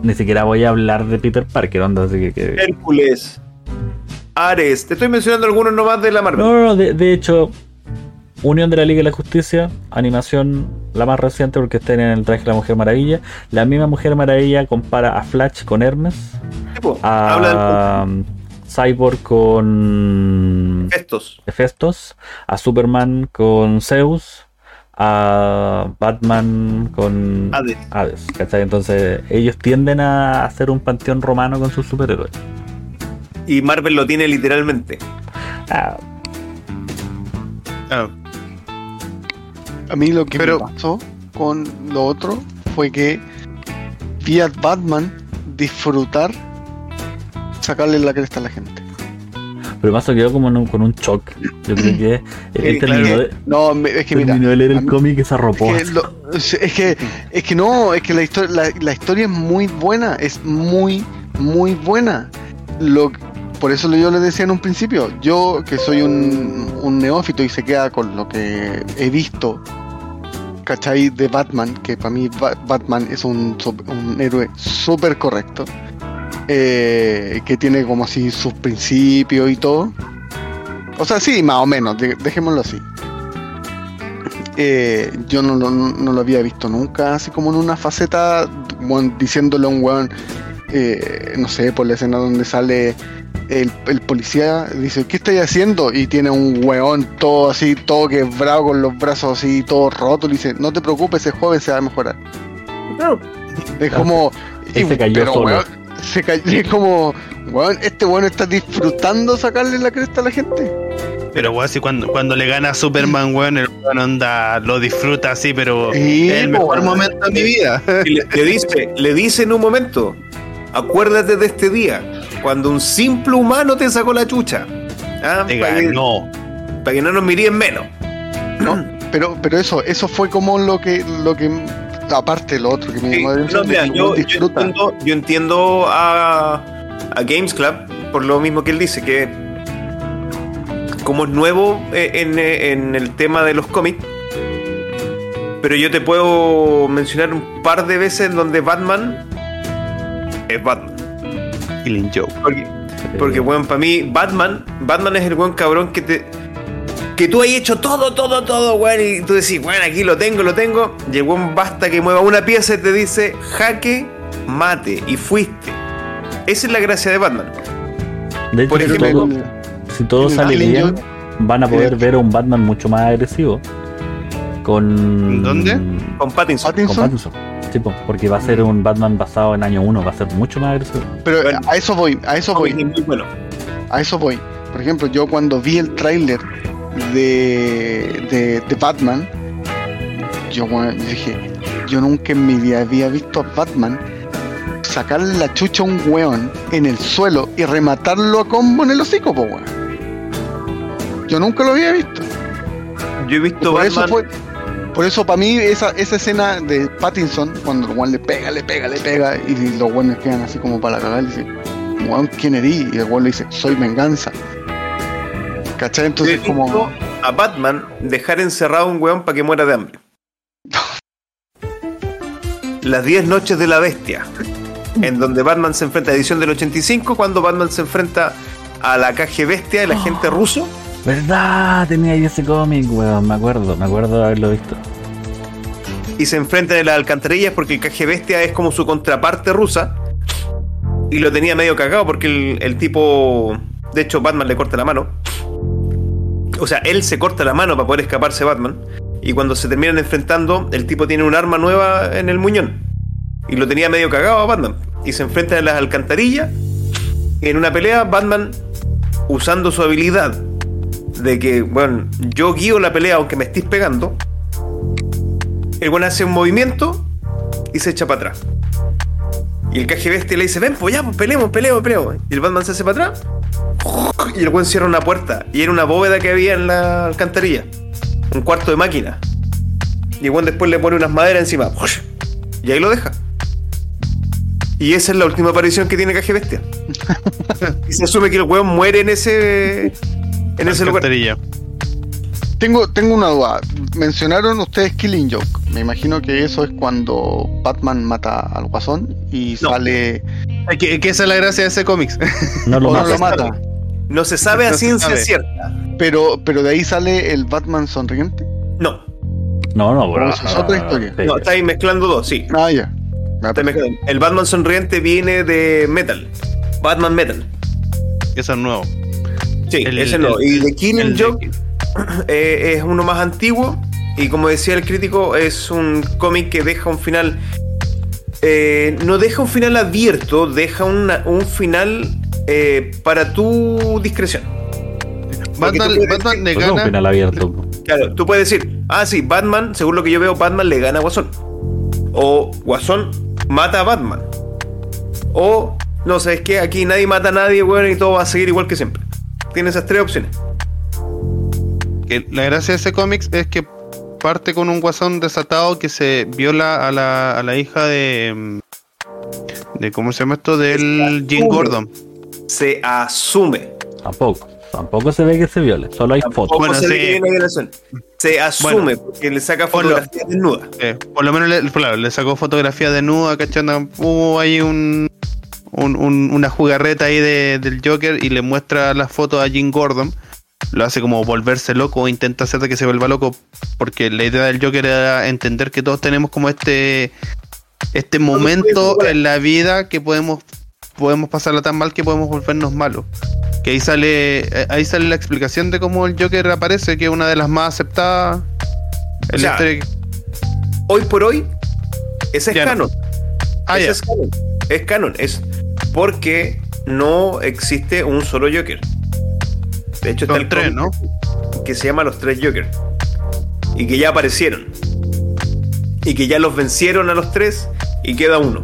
ni siquiera voy a hablar de Peter Parker, onda, así que, que- Hércules, Ares, te estoy mencionando algunos nomás de la Marvel. No, no, no, de, de hecho, Unión de la Liga de la Justicia, animación la más reciente porque está en el traje de la Mujer Maravilla. La misma Mujer Maravilla compara a Flash con Hermes, habla a Cyborg con de estos. Hefestos, a Superman con Zeus, a Batman con Hades. Hades. ¿cachai? Entonces ellos tienden a hacer un panteón romano con sus superhéroes. Y Marvel lo tiene literalmente. Ah, Ah, A mí lo que Pero- me pasó con lo otro fue que vi a Batman disfrutar sacarle la cresta a la gente. pero Mazo quedó como un- con un shock. Yo creo que él, Sí, terminó, claro. de, No, me- es que mira, terminó de leer el cómic y se arropó. es que, lo- es que es que no, es que la historia la, la historia es muy buena, es muy muy buena. Lo por eso yo le decía en un principio, yo que soy un, un neófito y se queda con lo que he visto, ¿cachai? De Batman, que para mí Ba- Batman es un, un héroe súper correcto, eh, que tiene como así sus principios y todo. O sea, sí, más o menos, de- dejémoslo así. Eh, yo no, lo- no lo había visto nunca, así como en una faceta, weón, diciéndole a un weón, eh, no sé, por la escena donde sale el, el policía, dice, ¿qué estáis haciendo? Y tiene un weón todo así, todo quebrado, con los brazos así, todo roto, y dice, no te preocupes, ese joven se va a mejorar. Es como... Él se cayó solo. weón, se cayó, es como, weón, este weón está disfrutando sacarle la cresta a la gente. pero weón, si cuando, cuando le gana a Superman, weón, el weón onda, lo disfruta así, pero Sí, es el mejor weón. momento de mi vida. Y le, le dice, le dice en un momento, acuérdate de este día. cuando un simple humano te sacó la chucha. ¿Ah? Te Para que, ganó. pa' que no nos miren menos. ¿no? Pero, pero eso, eso fue como lo que, lo que, aparte lo otro que me Sí, llamó la no, mira, que yo, yo entiendo, yo entiendo a, a Games Club por lo mismo que él dice, que como es nuevo eh, en, eh, en el tema de los cómics, pero yo te puedo mencionar un par de veces donde Batman es Batman. Killing Joke. Porque, porque weón, para mí, Batman, Batman es el buen cabrón que te. Que tú has hecho todo, todo, todo, weón, y tú decís, bueno, aquí lo tengo, lo tengo. Y el weón basta que mueva una pieza y te dice, jaque, mate, y fuiste. Esa es la gracia de Batman. De hecho, por si ejemplo, todo, si todo sale Killing bien, Joke- van a poder ver a un Batman mucho más agresivo. Con. ¿Dónde? Con Pattinson. Con Pattinson. Sí, po, porque va a ser un Batman basado en año 1, va a ser mucho más agresivo. pero Bueno. a eso voy, a eso voy. Muy bueno. A eso voy. Por ejemplo, yo cuando vi el tráiler de, de, de Batman, yo, dije, yo nunca en mi vida había visto a Batman sacarle la chucha a un weón en el suelo y rematarlo a combo en el hocico, po, weón. Yo nunca lo había visto. Yo he visto Por eso Batman. fue. Por eso para mí esa, esa escena de Pattinson, cuando el weón le pega, le pega, le pega, y los weones quedan así como para cagar, y dicen, weón, ¿quién erí? Y el weón le dice, soy venganza. ¿Cachai? Entonces como. a Batman dejar encerrado a un weón para que muera de hambre. Las 10 noches de la bestia. En donde Batman se enfrenta, edición del 85, cuando Batman se enfrenta a la caja bestia, el agente ruso. ¿Verdad? Tenía ahí ese cómic, weón. Me acuerdo, me acuerdo de haberlo visto. y se enfrentan en las alcantarillas porque el caje bestia es como su contraparte rusa. Y lo tenía medio cagado porque el, tipo. De hecho, Batman le corta la mano. O sea, él se corta la mano para poder escaparse Batman. Y cuando se terminan enfrentando, el tipo tiene un arma nueva en el muñón. Y lo tenía medio cagado a Batman. Y se enfrentan en las alcantarillas. En una pelea, Batman, usando su habilidad de que, bueno, yo guío la pelea aunque me estés pegando. El buen hace un movimiento y se echa para atrás. Y el caje bestia le dice, ven, pues ya, pues peleemos, peleemos, peleemos. Y el Batman se hace para atrás. Y el buen cierra una puerta. Y era una bóveda que había en la alcantarilla. Un cuarto de máquina. Y el buen después le pone unas maderas encima. Y ahí lo deja. Y esa es la última aparición que tiene Caje Bestia. y se asume que el weón muere en ese. En ese lugar. Tengo, tengo una duda. Mencionaron ustedes Killing Joke. Me imagino que eso es cuando Batman mata al guasón y No. sale. Que, que esa es la gracia de ese cómics. No lo o no lo mata. No se sabe a No ciencia sabe. cierta. Pero, pero de ahí sale el Batman sonriente. No, No, no, bro. Eso es otra historia. Sí. no, estáis mezclando dos, sí. Ah, ya. Ah. El Batman sonriente viene de Metal. Batman Metal. Eso es nuevo. Sí, El- ese no. el- Y The Killing el de- Joke eh, es uno más antiguo. Y como decía el crítico, es un cómic que deja un final. eh, no deja un final abierto, deja una- un final eh, para tu discreción. Batman, Batman le es un gana. final abierto. Claro, tú puedes decir, ah, sí, Batman, según lo que yo veo, Batman le gana a Guasón. O Guasón mata a Batman. O, no sé, es que aquí nadie mata a nadie, weón, y todo va a seguir igual que siempre. Tiene esas tres opciones. la gracia de ese cómics es que parte con un guasón desatado que se viola a la, a la hija de. mm, de ¿Cómo se llama esto? Del Jim. Gordon. Se asume. Tampoco. Tampoco se ve que se viole. Solo hay fotos. Bueno, se ve sí. que viene violación. Se asume, porque le saca fotografía desnuda. Eh, por lo menos le, claro, le sacó fotografía de nuda, ¿cachai? Hubo ahí un, un- un- una jugarreta ahí de- del Joker y le muestra las fotos a Jim Gordon. Lo hace como volverse loco o intenta hacer de que se vuelva loco. Porque la idea del Joker era entender que todos tenemos como este este momento en la vida que podemos podemos pasarla tan mal que podemos volvernos malos. Que ahí sale eh, ahí sale la explicación de cómo el Joker aparece, que es una de las más aceptadas en O la sea, historia. Hoy por hoy, ese es Ya no. canon. Ah, Ese es canon. Es canon. Es porque no existe un solo Joker. De hecho, está el tres, ¿no? que se llama Los Tres Jokers. Y que ya aparecieron. Y que ya los vencieron a los tres y queda uno.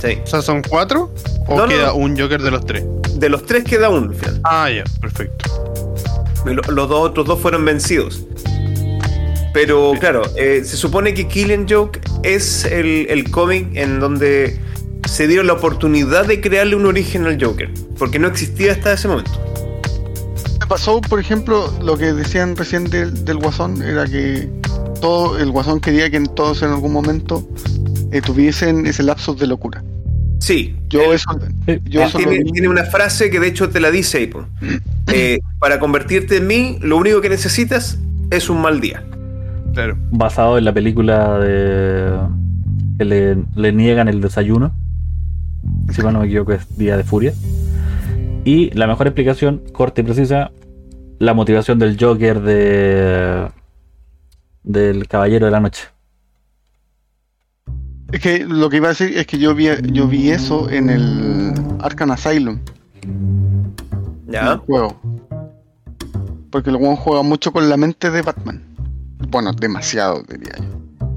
Sí. O sea, son cuatro. ¿O No, queda no. un Joker de los tres? De los tres queda uno al final. Ah, ya, perfecto. Lo- Los dos otros dos fueron vencidos. Pero claro, eh, se supone que Killing Joke es el, el cómic en donde se dio la oportunidad de crearle un origen al Joker. Porque no existía hasta ese momento. Me pasó, por ejemplo, lo que decían recién del, del Guasón, era que todo el Guasón quería que todos en algún momento eh, tuviesen ese lapsus de locura. Sí, Yo él- eso, Sí. yo él eso tiene, una frase que de hecho te la dice po. Eh, para convertirte en mí, lo único que necesitas es un mal día. Claro. basado en la película de que le, le niegan el desayuno. Si mal no me equivoco, es Día de Furia. Y la mejor explicación, corta y precisa, la motivación del Joker de del Caballero de la Noche. Es que lo que iba a decir es que yo vi, yo vi eso en el Arkham Asylum, el ¿Ya? juego. Porque el weón juega mucho con la mente de Batman. Bueno, demasiado, diría yo.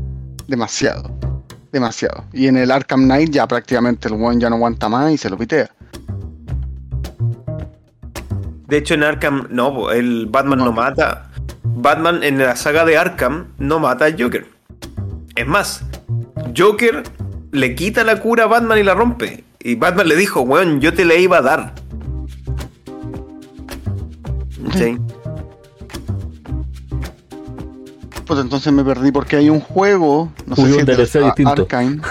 Demasiado. Demasiado. Y en el Arkham Knight ya prácticamente el weón ya no aguanta más y se lo pitea. De hecho, en Arkham, no, el Batman no mata. Batman en la saga de Arkham no mata al Joker. Es más, Joker le quita la cura a Batman y la rompe. Y Batman le dijo, weón, yo te la iba a dar. Sí. Pues entonces me perdí porque hay un juego, no sé Hubo si es de DLC distinto. Arkane.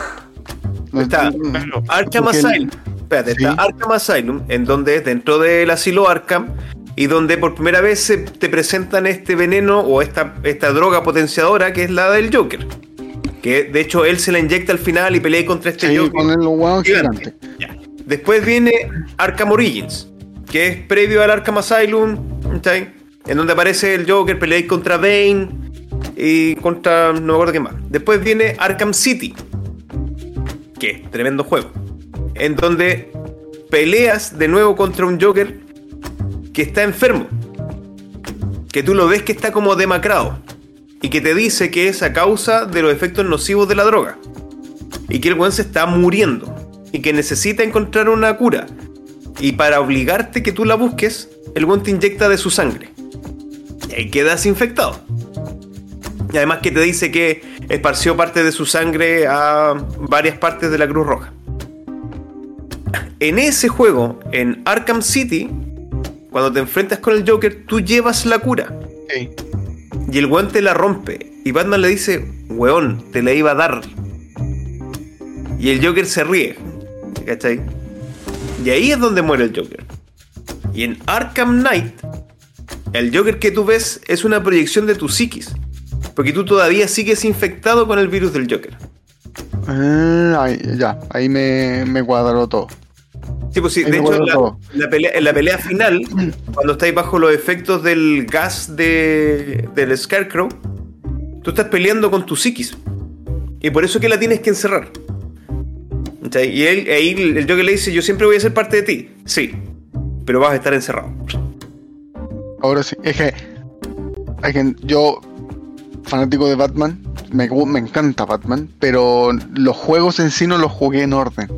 No Está entiendo. Arkham Asylum. Espérate, está Sí. Arkham Asylum, en donde es dentro del asilo Arkham, y donde por primera vez se te presentan este veneno o esta, esta droga potenciadora que es la del Joker. Que de hecho él se la inyecta al final y pelea contra este Sí, Joker. con el gigante. gigante. Después viene Arkham Origins, que es previo al Arkham Asylum, ¿sí? en donde aparece el Joker, pelea contra Bane y contra no me acuerdo qué más. Después viene Arkham City, que tremendo juego, en donde peleas de nuevo contra un Joker que está enfermo, que tú lo ves que está como demacrado y que te dice que es a causa de los efectos nocivos de la droga y que el weón se está muriendo y que necesita encontrar una cura. Y para obligarte que tú la busques, el weón te inyecta de su sangre. Y ahí quedas infectado. Y además que te dice que esparció parte de su sangre a varias partes de la Cruz Roja. En ese juego, en Arkham City, cuando te enfrentas con el Joker, tú llevas la cura. Sí. Y el weón te la rompe. Y Batman le dice, weón, te la iba a dar. Y el Joker se ríe. ¿Cachai? Y ahí es donde muere el Joker. Y en Arkham Knight, el Joker que tú ves es una proyección de tu psiquis. Porque tú todavía sigues infectado con el virus del Joker. Ah, ahí- ya, ahí me, me cuadró todo. Sí, pues sí, de hecho, en la, pelea, en la pelea final, cuando estáis bajo los efectos del gas de, del Scarecrow, tú estás peleando con tu psiquis. Y por eso es que la tienes que encerrar. Y él, ahí el Joker le dice, yo siempre voy a ser parte de ti. Sí, pero vas a estar encerrado. Ahora sí, es que, es que yo, fanático de Batman, me, me encanta Batman, pero los juegos en sí no los jugué en orden.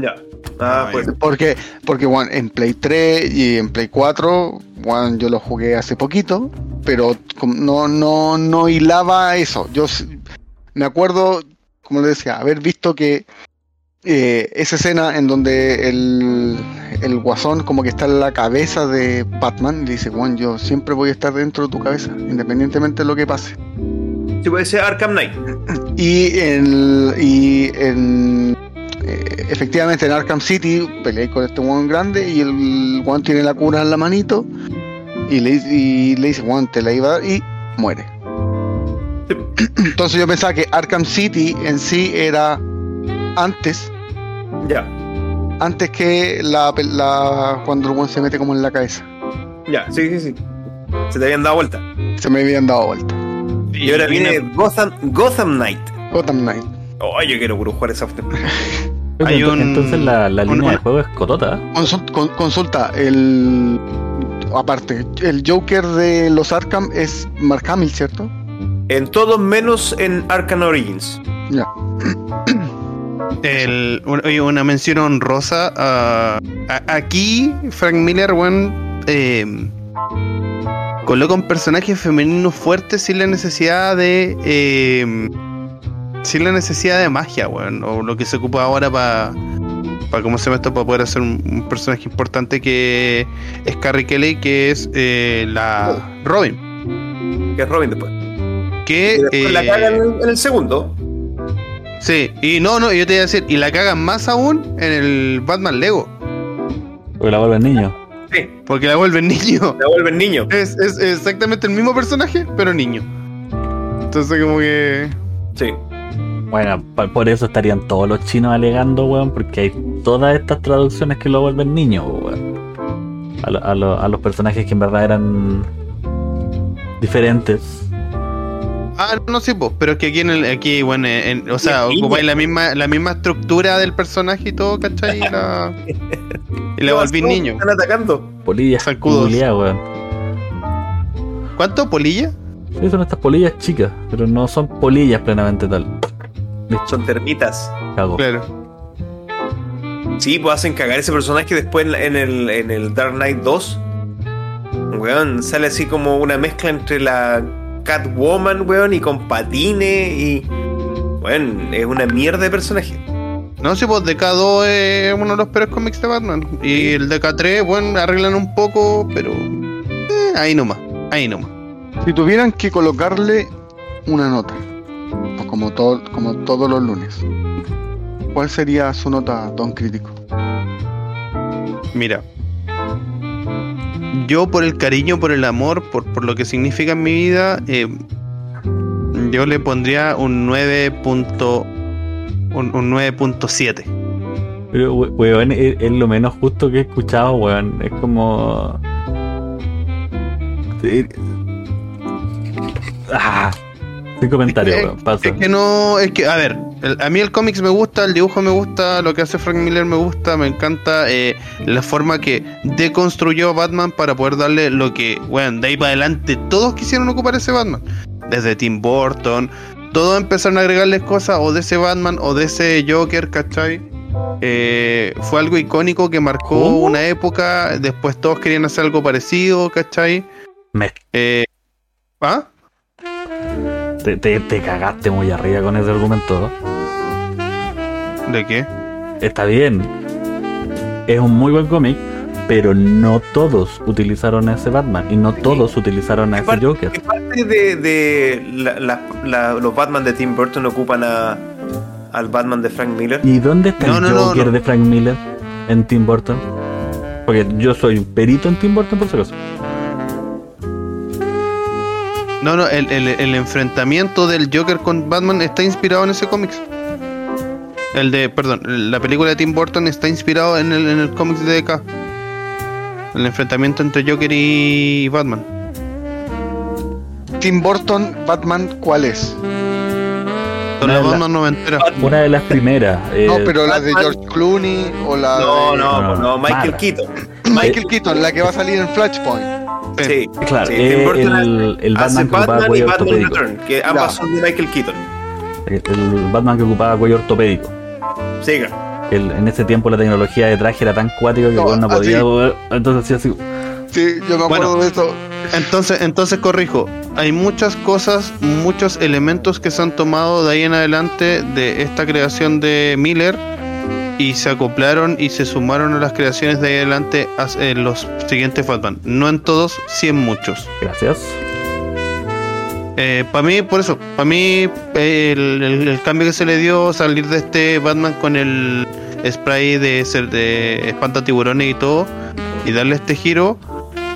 Ya. Ah, pues. Porque, porque bueno, en Play 3 y en Play 4, bueno, yo lo jugué hace poquito, pero no, no, no hilaba eso. Yo me acuerdo, como le decía, haber visto que eh, esa escena en donde el, el guasón como que está en la cabeza de Batman y dice, Juan, yo siempre voy a estar dentro de tu cabeza, independientemente de lo que pase. Sí, puede ser Arkham Knight. Y en, y en eh, efectivamente en Arkham City peleé con este Juan grande y el Juan tiene la cura en la manito y le, y le dice Juan te la iba a dar y muere. Entonces yo pensaba que Arkham City en sí era antes, Ya, antes que la, la cuando el Juan se mete como en la cabeza. ya, sí, sí, sí. Se te habían dado vuelta. Se me habían dado vuelta. Y ahora viene Gotham, Gotham Knight. Gotham Knight. Oh, yo quiero jugar esa Hay Entonces, un- entonces la, la un- línea de un- juego es cotota. Consult- con- consulta, el aparte, el Joker de los Arkham es Mark Hamill, ¿cierto? En todos menos en Arkham Origins. Ya. El, una mención honrosa. a- aquí, Frank Miller, weón, eh, coloca un personaje femenino fuerte sin la necesidad de. eh, sin la necesidad de magia, weón. O lo que se ocupa ahora para. Para cómo se llama esto, para poder hacer un, un personaje importante que es Carrie Kelly, que es eh, la Robin. Que es Robin después. Que Y después la eh, en el, en el segundo. Sí, y no, no, yo te iba a decir, y la cagan más aún en el Batman Lego, Porque la vuelven niño. Sí, porque la vuelven niño. la vuelven niño. Es, es exactamente el mismo personaje, pero niño. Entonces como que... Sí. Bueno, por eso estarían todos los chinos alegando, weón, porque hay todas estas traducciones que lo vuelven niño, weón. A, lo- a lo- a los personajes que en verdad eran diferentes. Ah, no, sí, pues, pero es que aquí, en el, aquí bueno, en- o sea, ocupáis la misma, la misma estructura del personaje y todo, ¿cachai? Y la, y la volví No, niño. Están atacando. Polillas Zancudos. weón. ¿Cuánto, polilla? Sí, son estas polillas chicas, pero no son polillas plenamente tal. Listo, Son termitas. cago. Claro. Sí, pues hacen cagar ese personaje después en, en el, en el Dark Knight 2. Weón, sale así como una mezcla entre la Catwoman, weón, y con patines y. Weón, es una mierda de personaje. No, sí, pues DK2 es uno de los peores cómics de Batman. Y el DK3, bueno, arreglan un poco, pero... eh, ahí nomás, ahí nomás. Si tuvieran que colocarle una nota, pues como, todo, como todos los lunes, ¿cuál sería su nota, don crítico? Mira. Yo por el cariño, por el amor, por, por lo que significa en mi vida, eh, yo le pondría un 9. punto- un, un 9.7. Pero, we- weón, es, lo menos justo que he escuchado, weón. Es como. Ah, sin comentario, Es que-. Pasa. Es que no, es que, a ver, el- a mí el cómics me gusta, el dibujo me gusta, lo que hace Frank Miller me gusta, me encanta eh, la forma que deconstruyó a Batman para poder darle lo que, bueno, de ahí para adelante todos quisieron ocupar ese Batman. Desde Tim Burton, todos empezaron a agregarles cosas o de ese Batman o de ese Joker, ¿cachai? Eh, fue algo icónico que marcó ¿Cómo? una época, después todos querían hacer algo parecido, ¿cachai? Me- Eh, ¿Ah? Te, te- te cagaste muy arriba con ese argumento. ¿De qué? Está bien. Es un muy buen cómic, pero no todos utilizaron a ese Batman y no todos utilizaron a ¿Qué ese parte, Joker. qué parte de, de la- la- la- los Batman de Tim Burton ocupan a, al Batman de Frank Miller? ¿Y dónde está No, el no, Joker no. de Frank Miller en Tim Burton? Porque yo soy un perito en Tim Burton, por si acaso. No, no, el, el- el enfrentamiento del Joker con Batman está inspirado en ese cómics. El de, perdón, la película de Tim Burton está inspirado en el, en el cómics de DK. El enfrentamiento entre Joker y Batman. Tim Burton, Batman, ¿cuál es? La- Batman noventeras. Una de las primeras. eh, no, pero la de George Clooney o la No, de no, no, no, no, Michael. Keaton. Michael Keaton, la que va a salir en Flashpoint. Sí, Claro, sí, eh, Tim Burton el, el hace Batman que ocupaba Batman y cuello Batman ortopédico. Return, que ambas Ya. son de Michael Keaton. El, el Batman que ocupaba cuello ortopédico. Siga. El- en ese tiempo la tecnología de traje era tan cuática que No, no, podía. Entonces hacía así. Sí, yo me acuerdo Bueno. de eso. Entonces, entonces corrijo. Hay muchas cosas, muchos elementos que se han tomado de ahí en adelante de esta creación de Miller y se acoplaron y se sumaron a las creaciones de ahí adelante en los siguientes Batman. No en todos, sí en muchos. Gracias. para mí, por eso, para mí eh, el, el- el cambio que se le dio salir de este Batman con el spray de, ser- de espanta tiburones y todo y darle este giro,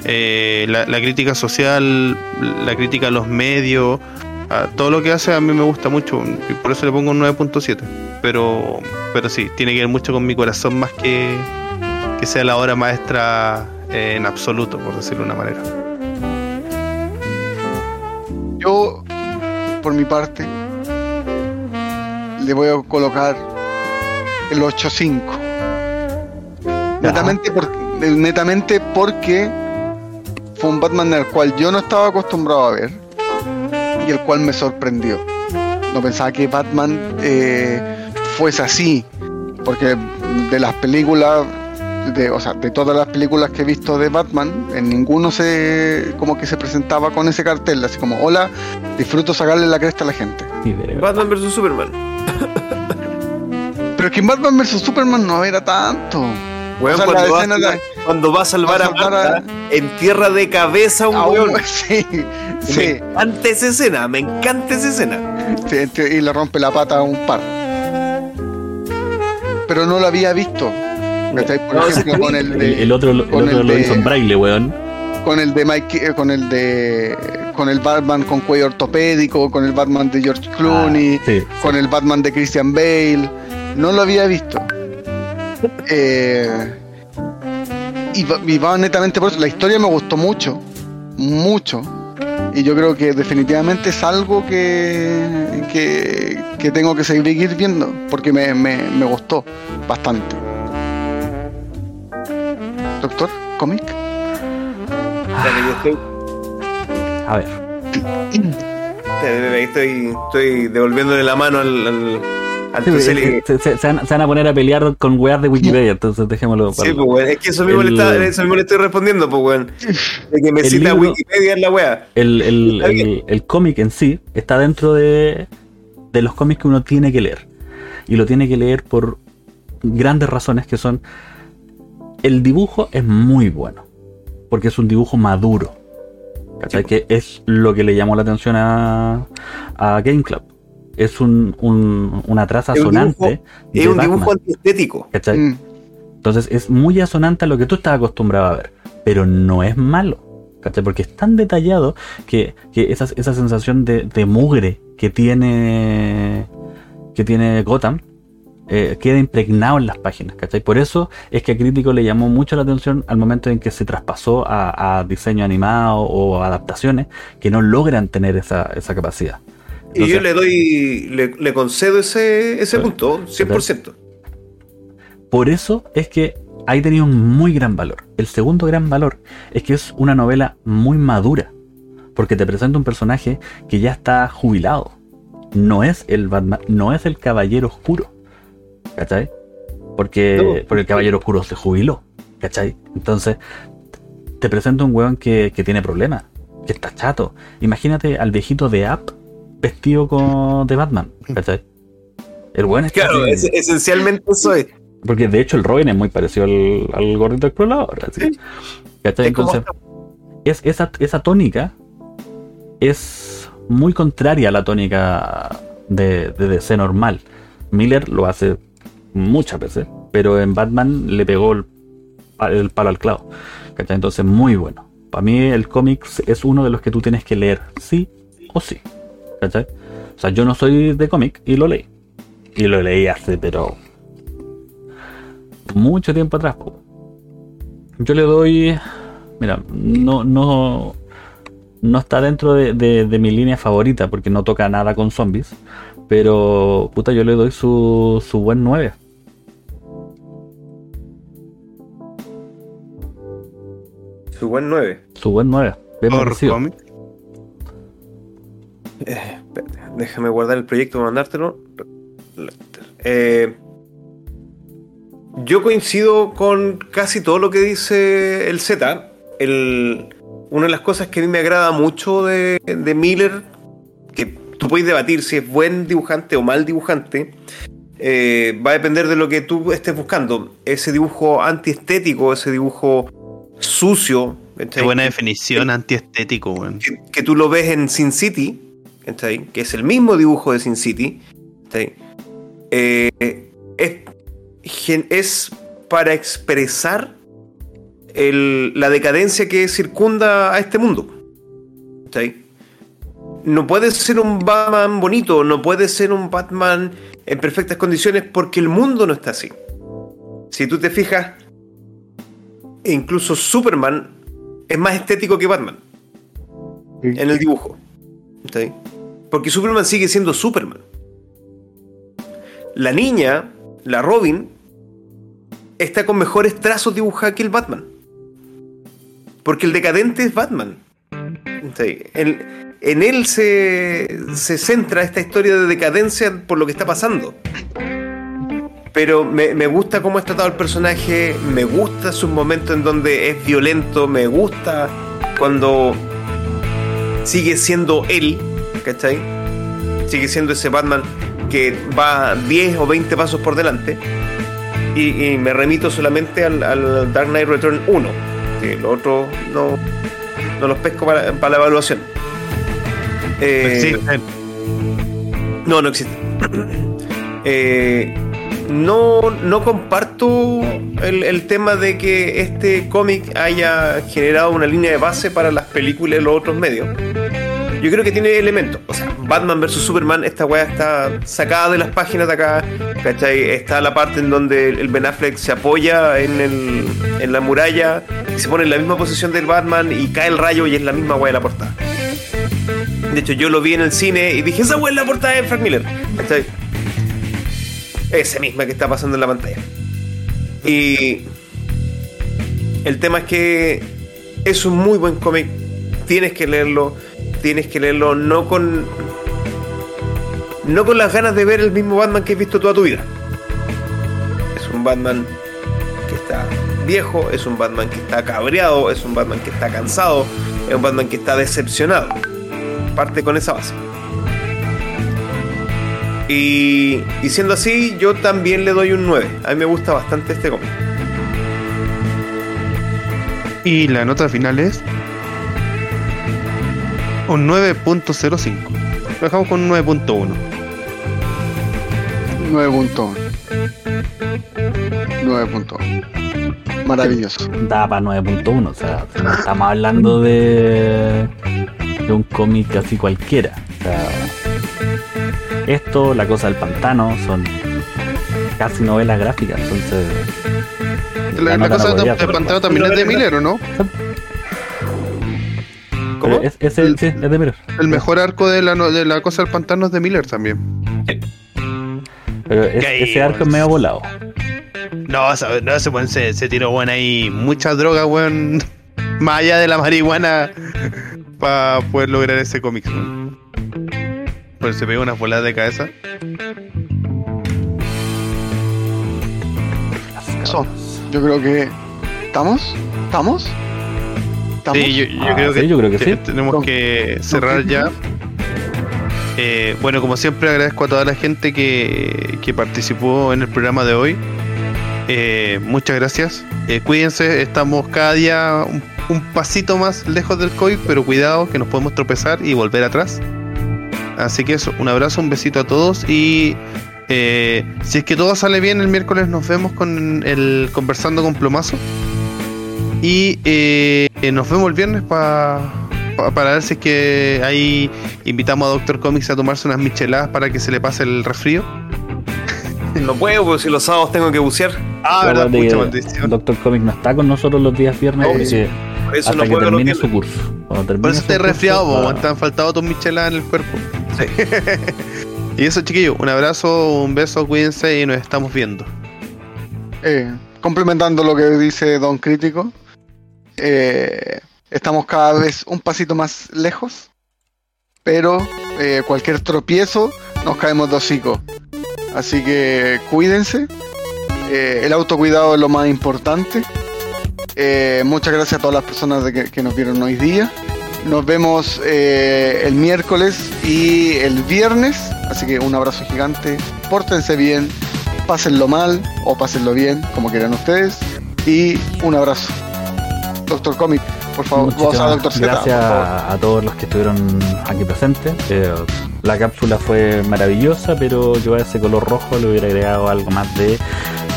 eh, la, la crítica social, la crítica a los medios, a todo lo que hace a mí me gusta mucho y por eso le pongo un 9.7. Pero, pero sí, tiene que ver mucho con mi corazón más que que sea la obra maestra eh, en absoluto, por decirlo de una manera. Yo, por mi parte, le voy a colocar el 8.5. Netamente, por- netamente porque fue un Batman al cual yo no estaba acostumbrado a ver y el cual me sorprendió. No pensaba que Batman eh, fuese así, porque de las películas, de, o sea, de todas las películas que he visto de Batman, en ninguno se como que se presentaba con ese cartel, así como, hola, disfruto sacarle la cresta a la gente. Batman vs Superman. Pero es que en Batman vs Superman no era tanto. O sea, la escena de- cuando va a salvar va a a salvar a- Marta, entierra de cabeza a un Aún- weón. sí, Me sí, encanta esa escena, me encanta esa escena. sí, y le rompe la pata a un par. Pero no lo había visto. ¿cachai? Por No, ejemplo, con el de, el otro, el con otro el lo de- hizo en braille, weón. con el de Mike, eh, con el de, con el Batman con cuello ortopédico, con el Batman de George Clooney, Ah, sí, con el Batman de Christian Bale. No lo había visto. Eh, y, va, y va netamente por eso. La historia me gustó mucho. Mucho. Y yo creo que definitivamente es algo que, que, que tengo que seguir viendo. Porque me, me, me gustó bastante. Doctor, cómic. A ver. estoy, estoy devolviéndole la mano al, al, Sí, se, se- se van, se van a poner a pelear con weas de Wikipedia, entonces dejémoslo para Sí, pues. Es que eso mismo, El- le está- eso mismo le estoy respondiendo, pues, weón. De que me cita libro- Wikipedia en la wea. El, el, el- el cómic en sí está dentro de, de los cómics que uno tiene que leer. Y lo tiene que leer por grandes razones que son... El dibujo es muy bueno. Porque es un dibujo maduro. ¿Cachai? Que es lo que le llamó la atención a, a Game Club. Es un, un- una traza Es un sonante. dibujo- de Es un Batman, dibujo antiestético. ¿cachai? Mm. Entonces es muy asonante a lo que tú estás acostumbrado a ver, pero no es malo, ¿cachai? Porque es tan detallado que, que esa, esa sensación de, de mugre que tiene, que tiene Gotham eh, queda impregnado en las páginas, ¿cachai? Por eso es que a Crítico le llamó mucho la atención al momento en que se traspasó a, a diseño animado o adaptaciones que no logran tener esa, esa capacidad. Y yo le doy, le, le concedo ese, ese punto, 100%. Por eso es que ahí tenía un muy gran valor. El segundo gran valor es que es una novela muy madura. Porque te presenta un personaje que ya está jubilado. No es el Batman, no es el Caballero Oscuro. ¿Cachai? Porque, porque el Caballero Oscuro se jubiló. ¿Cachai? Entonces, te presenta un weón que, que tiene problemas. Que está chato. Imagínate al viejito de App vestido con, de Batman. ¿Cachai? El weón está Claro, es- esencialmente eso es. porque de hecho el Robin es muy parecido al, al gordito explorador. Así. Sí. ¿Cachai? Es Entonces, es, esa, esa tónica es muy contraria a la tónica de, de DC normal. Miller lo hace muchas veces, pero en Batman le pegó el, el palo al clavo. ¿Cachai? Entonces, muy bueno. Para mí, el cómic es uno de los que tú tienes que leer, sí o sí. ¿Cachai? O sea, yo no soy de cómic y lo leí. Y lo leí hace, pero. Mucho tiempo atrás. po. Yo le doy. Mira, no, no, no está dentro de, de- de mi línea favorita porque no toca nada con zombies. Pero, puta, yo le doy su, su buen 9. Su buen 9. Su buen 9. Bien Por merecido. Espérate, déjame guardar el proyecto para mandártelo. Eh, yo coincido con casi todo lo que dice el Z. El, una de las cosas que a mí me agrada mucho de, de Miller, que tú puedes debatir si es buen dibujante o mal dibujante, eh, va a depender de lo que tú estés buscando. Ese dibujo antiestético, ese dibujo sucio, Qué buena definición antiestético, que, que tú lo ves en Sin City, que es el mismo dibujo de Sin City. Eh, es, es para expresar el- la decadencia que circunda a este mundo. No puede ser un Batman bonito, no puede ser un Batman en perfectas condiciones porque el mundo no está así. Si tú te fijas, incluso Superman es más estético que Batman en el dibujo. Porque Superman sigue siendo Superman. La niña, la Robin, está con mejores trazos dibujados que el Batman. Porque el decadente es Batman. en él se, se centra esta historia de decadencia por lo que está pasando. Pero me, me gusta cómo es tratado el personaje, me gusta sus momentos en donde es violento, me gusta cuando sigue siendo él, ¿cachai? Sigue siendo ese Batman que va 10 o 20 pasos por delante. Y, y me remito solamente al, al Dark Knight Return 1, que lo otro no, no los pesco para, para la evaluación. Eh, Existen. no, no existe. Eh, no, no comparto el, el tema de que este cómic haya generado una línea de base para las películas y los otros medios. Yo creo que tiene elementos. O sea, Batman vs Superman, esta weá está sacada de las páginas de acá. ¿Cachai? Está la parte en donde el Ben Affleck se apoya en, el, en la muralla y se pone en la misma posición del Batman y cae el rayo y es la misma weá de la portada. De hecho, yo lo vi en el cine y dije, esa weá es la portada de Frank Miller. ¿Cachai? Esa misma que está pasando en la pantalla. Y el tema es que es un muy buen cómic. Tienes que leerlo. Tienes que leerlo no con. No con las ganas de ver el mismo Batman que has visto toda tu vida. Es un Batman que está viejo, es un Batman que está cabreado, es un Batman que está cansado, es un Batman que está decepcionado. Parte con esa base. Y, y siendo así, yo también le doy un 9. A mí me gusta bastante este cómic. Y la nota final es un 9.05. Lo dejamos con un 9.1. 9.1. 9.1. Maravilloso. Da para 9.1, o sea, no estamos hablando de, de un cómic casi cualquiera. O sea, esto, La Cosa del Pantano, son casi novelas gráficas, entonces... La, cosa no de, podría de ser. pantano también es de Miller, ¿o no? ¿Cómo? Pero es, ese, sí, es de Miller. El mejor arco de la, no- de la cosa del pantano es de Miller también. Pero es- ese arco es weón. medio volado. No, no se, weón, se, se tiró bueno ahí mucha droga, weón. Más allá de la marihuana para poder lograr ese cómic. weón. Pues se pegó unas voladas de cabeza. Eso. Yo creo que. ¿Estamos? ¿Estamos? ¿Estamos? Sí, yo, yo Ah, creo sí, que, yo creo que te- sí. tenemos Don- que cerrar ya. Eh, bueno, como siempre agradezco a toda la gente que, que participó en el programa de hoy. Eh, muchas gracias. Eh, cuídense, estamos cada día un, un pasito más lejos del COVID, pero cuidado que nos podemos tropezar y volver atrás. Así que eso, un abrazo, un besito a todos y eh, si es que todo sale bien el miércoles nos vemos con el conversando con Plomazo y eh, nos vemos el viernes pa- pa- para ver si es que ahí invitamos a Doctor Comics a tomarse unas micheladas para que se le pase el resfrío. No puedo, porque si los sábados tengo que bucear. Ah, verdad, mucha maldición. Doctor Comic no está con nosotros los días viernes No, porque sí. Por eso hasta no que puedo termine su curso. Cuando termine Por eso su te he curso, resfriado, weón, te han faltado tus micheladas en el cuerpo. y eso, chiquillos, un abrazo, un beso, cuídense y nos estamos viendo. Eh, complementando lo que dice Don Crítico, eh, estamos cada vez un pasito más lejos, pero eh, cualquier tropiezo nos caemos de hocico. Así que cuídense, eh, el autocuidado es lo más importante. Eh, muchas gracias a todas las personas de que, que nos vieron hoy día. Nos vemos eh, el miércoles y el viernes, así que un abrazo gigante, pórtense bien, pásenlo mal o pásenlo bien, como quieran ustedes. Y un abrazo. Doctor Comic, por favor. Vamos a Doctor Z, gracias por favor. a todos los que estuvieron aquí presentes. Eh, la cápsula fue maravillosa, pero yo a ese color rojo le hubiera agregado algo más de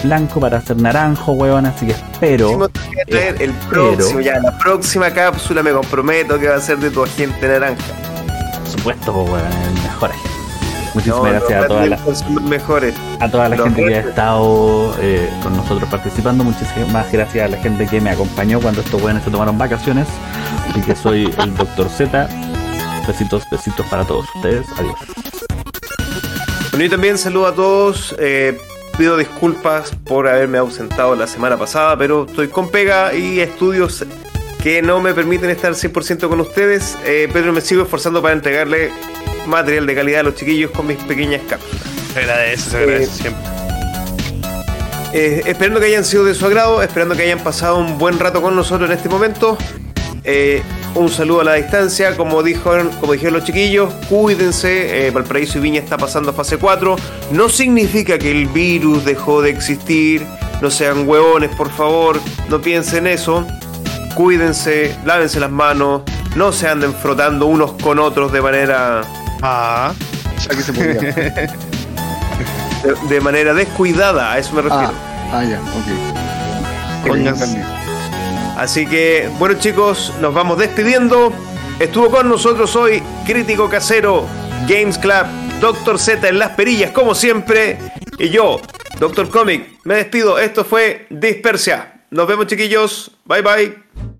blanco para hacer naranjo, weón. Así que espero. El Pero- próximo, ya, la próxima cápsula me comprometo que va a ser de tu agente naranja. Por supuesto, pues, weón, el mejor agente. Muchísimas No, gracias a toda la, mejores. a toda la Los gente que ha estado eh, con nosotros participando. Muchísimas gracias a la gente que me acompañó cuando estos weones se tomaron vacaciones. Así que soy el Dr. Z. Besitos, besitos para todos ustedes. Adiós. Bueno, y también saludo a todos. eh, pido disculpas por haberme ausentado la semana pasada, pero estoy con pega y estudios que no me permiten estar 100% con ustedes. Eh, pero me sigo esforzando para entregarle material de calidad a los chiquillos con mis pequeñas cápsulas. Se agradece, se agradece siempre. Eh, esperando que hayan sido de su agrado, esperando que hayan pasado un buen rato con nosotros en este momento. Un saludo a la distancia, como, dijo, como dijeron los chiquillos, cuídense, eh, Valparaíso y Viña está pasando a fase 4. No significa que el virus dejó de existir, no sean hueones, por favor, no piensen eso. Cuídense, lávense las manos, no se anden frotando unos con otros de manera Ah, Ya que se podía. de, de manera descuidada, a eso me refiero. ah, ah, ya, ok. Pónganse-. Así que, bueno chicos, nos vamos despidiendo. Estuvo con nosotros hoy Crítico Casero, Games Club, Doctor Z en las perillas, como siempre. Y yo, Doctor Comic, me despido. Esto fue Dispersia. Nos vemos chiquillos. Bye bye.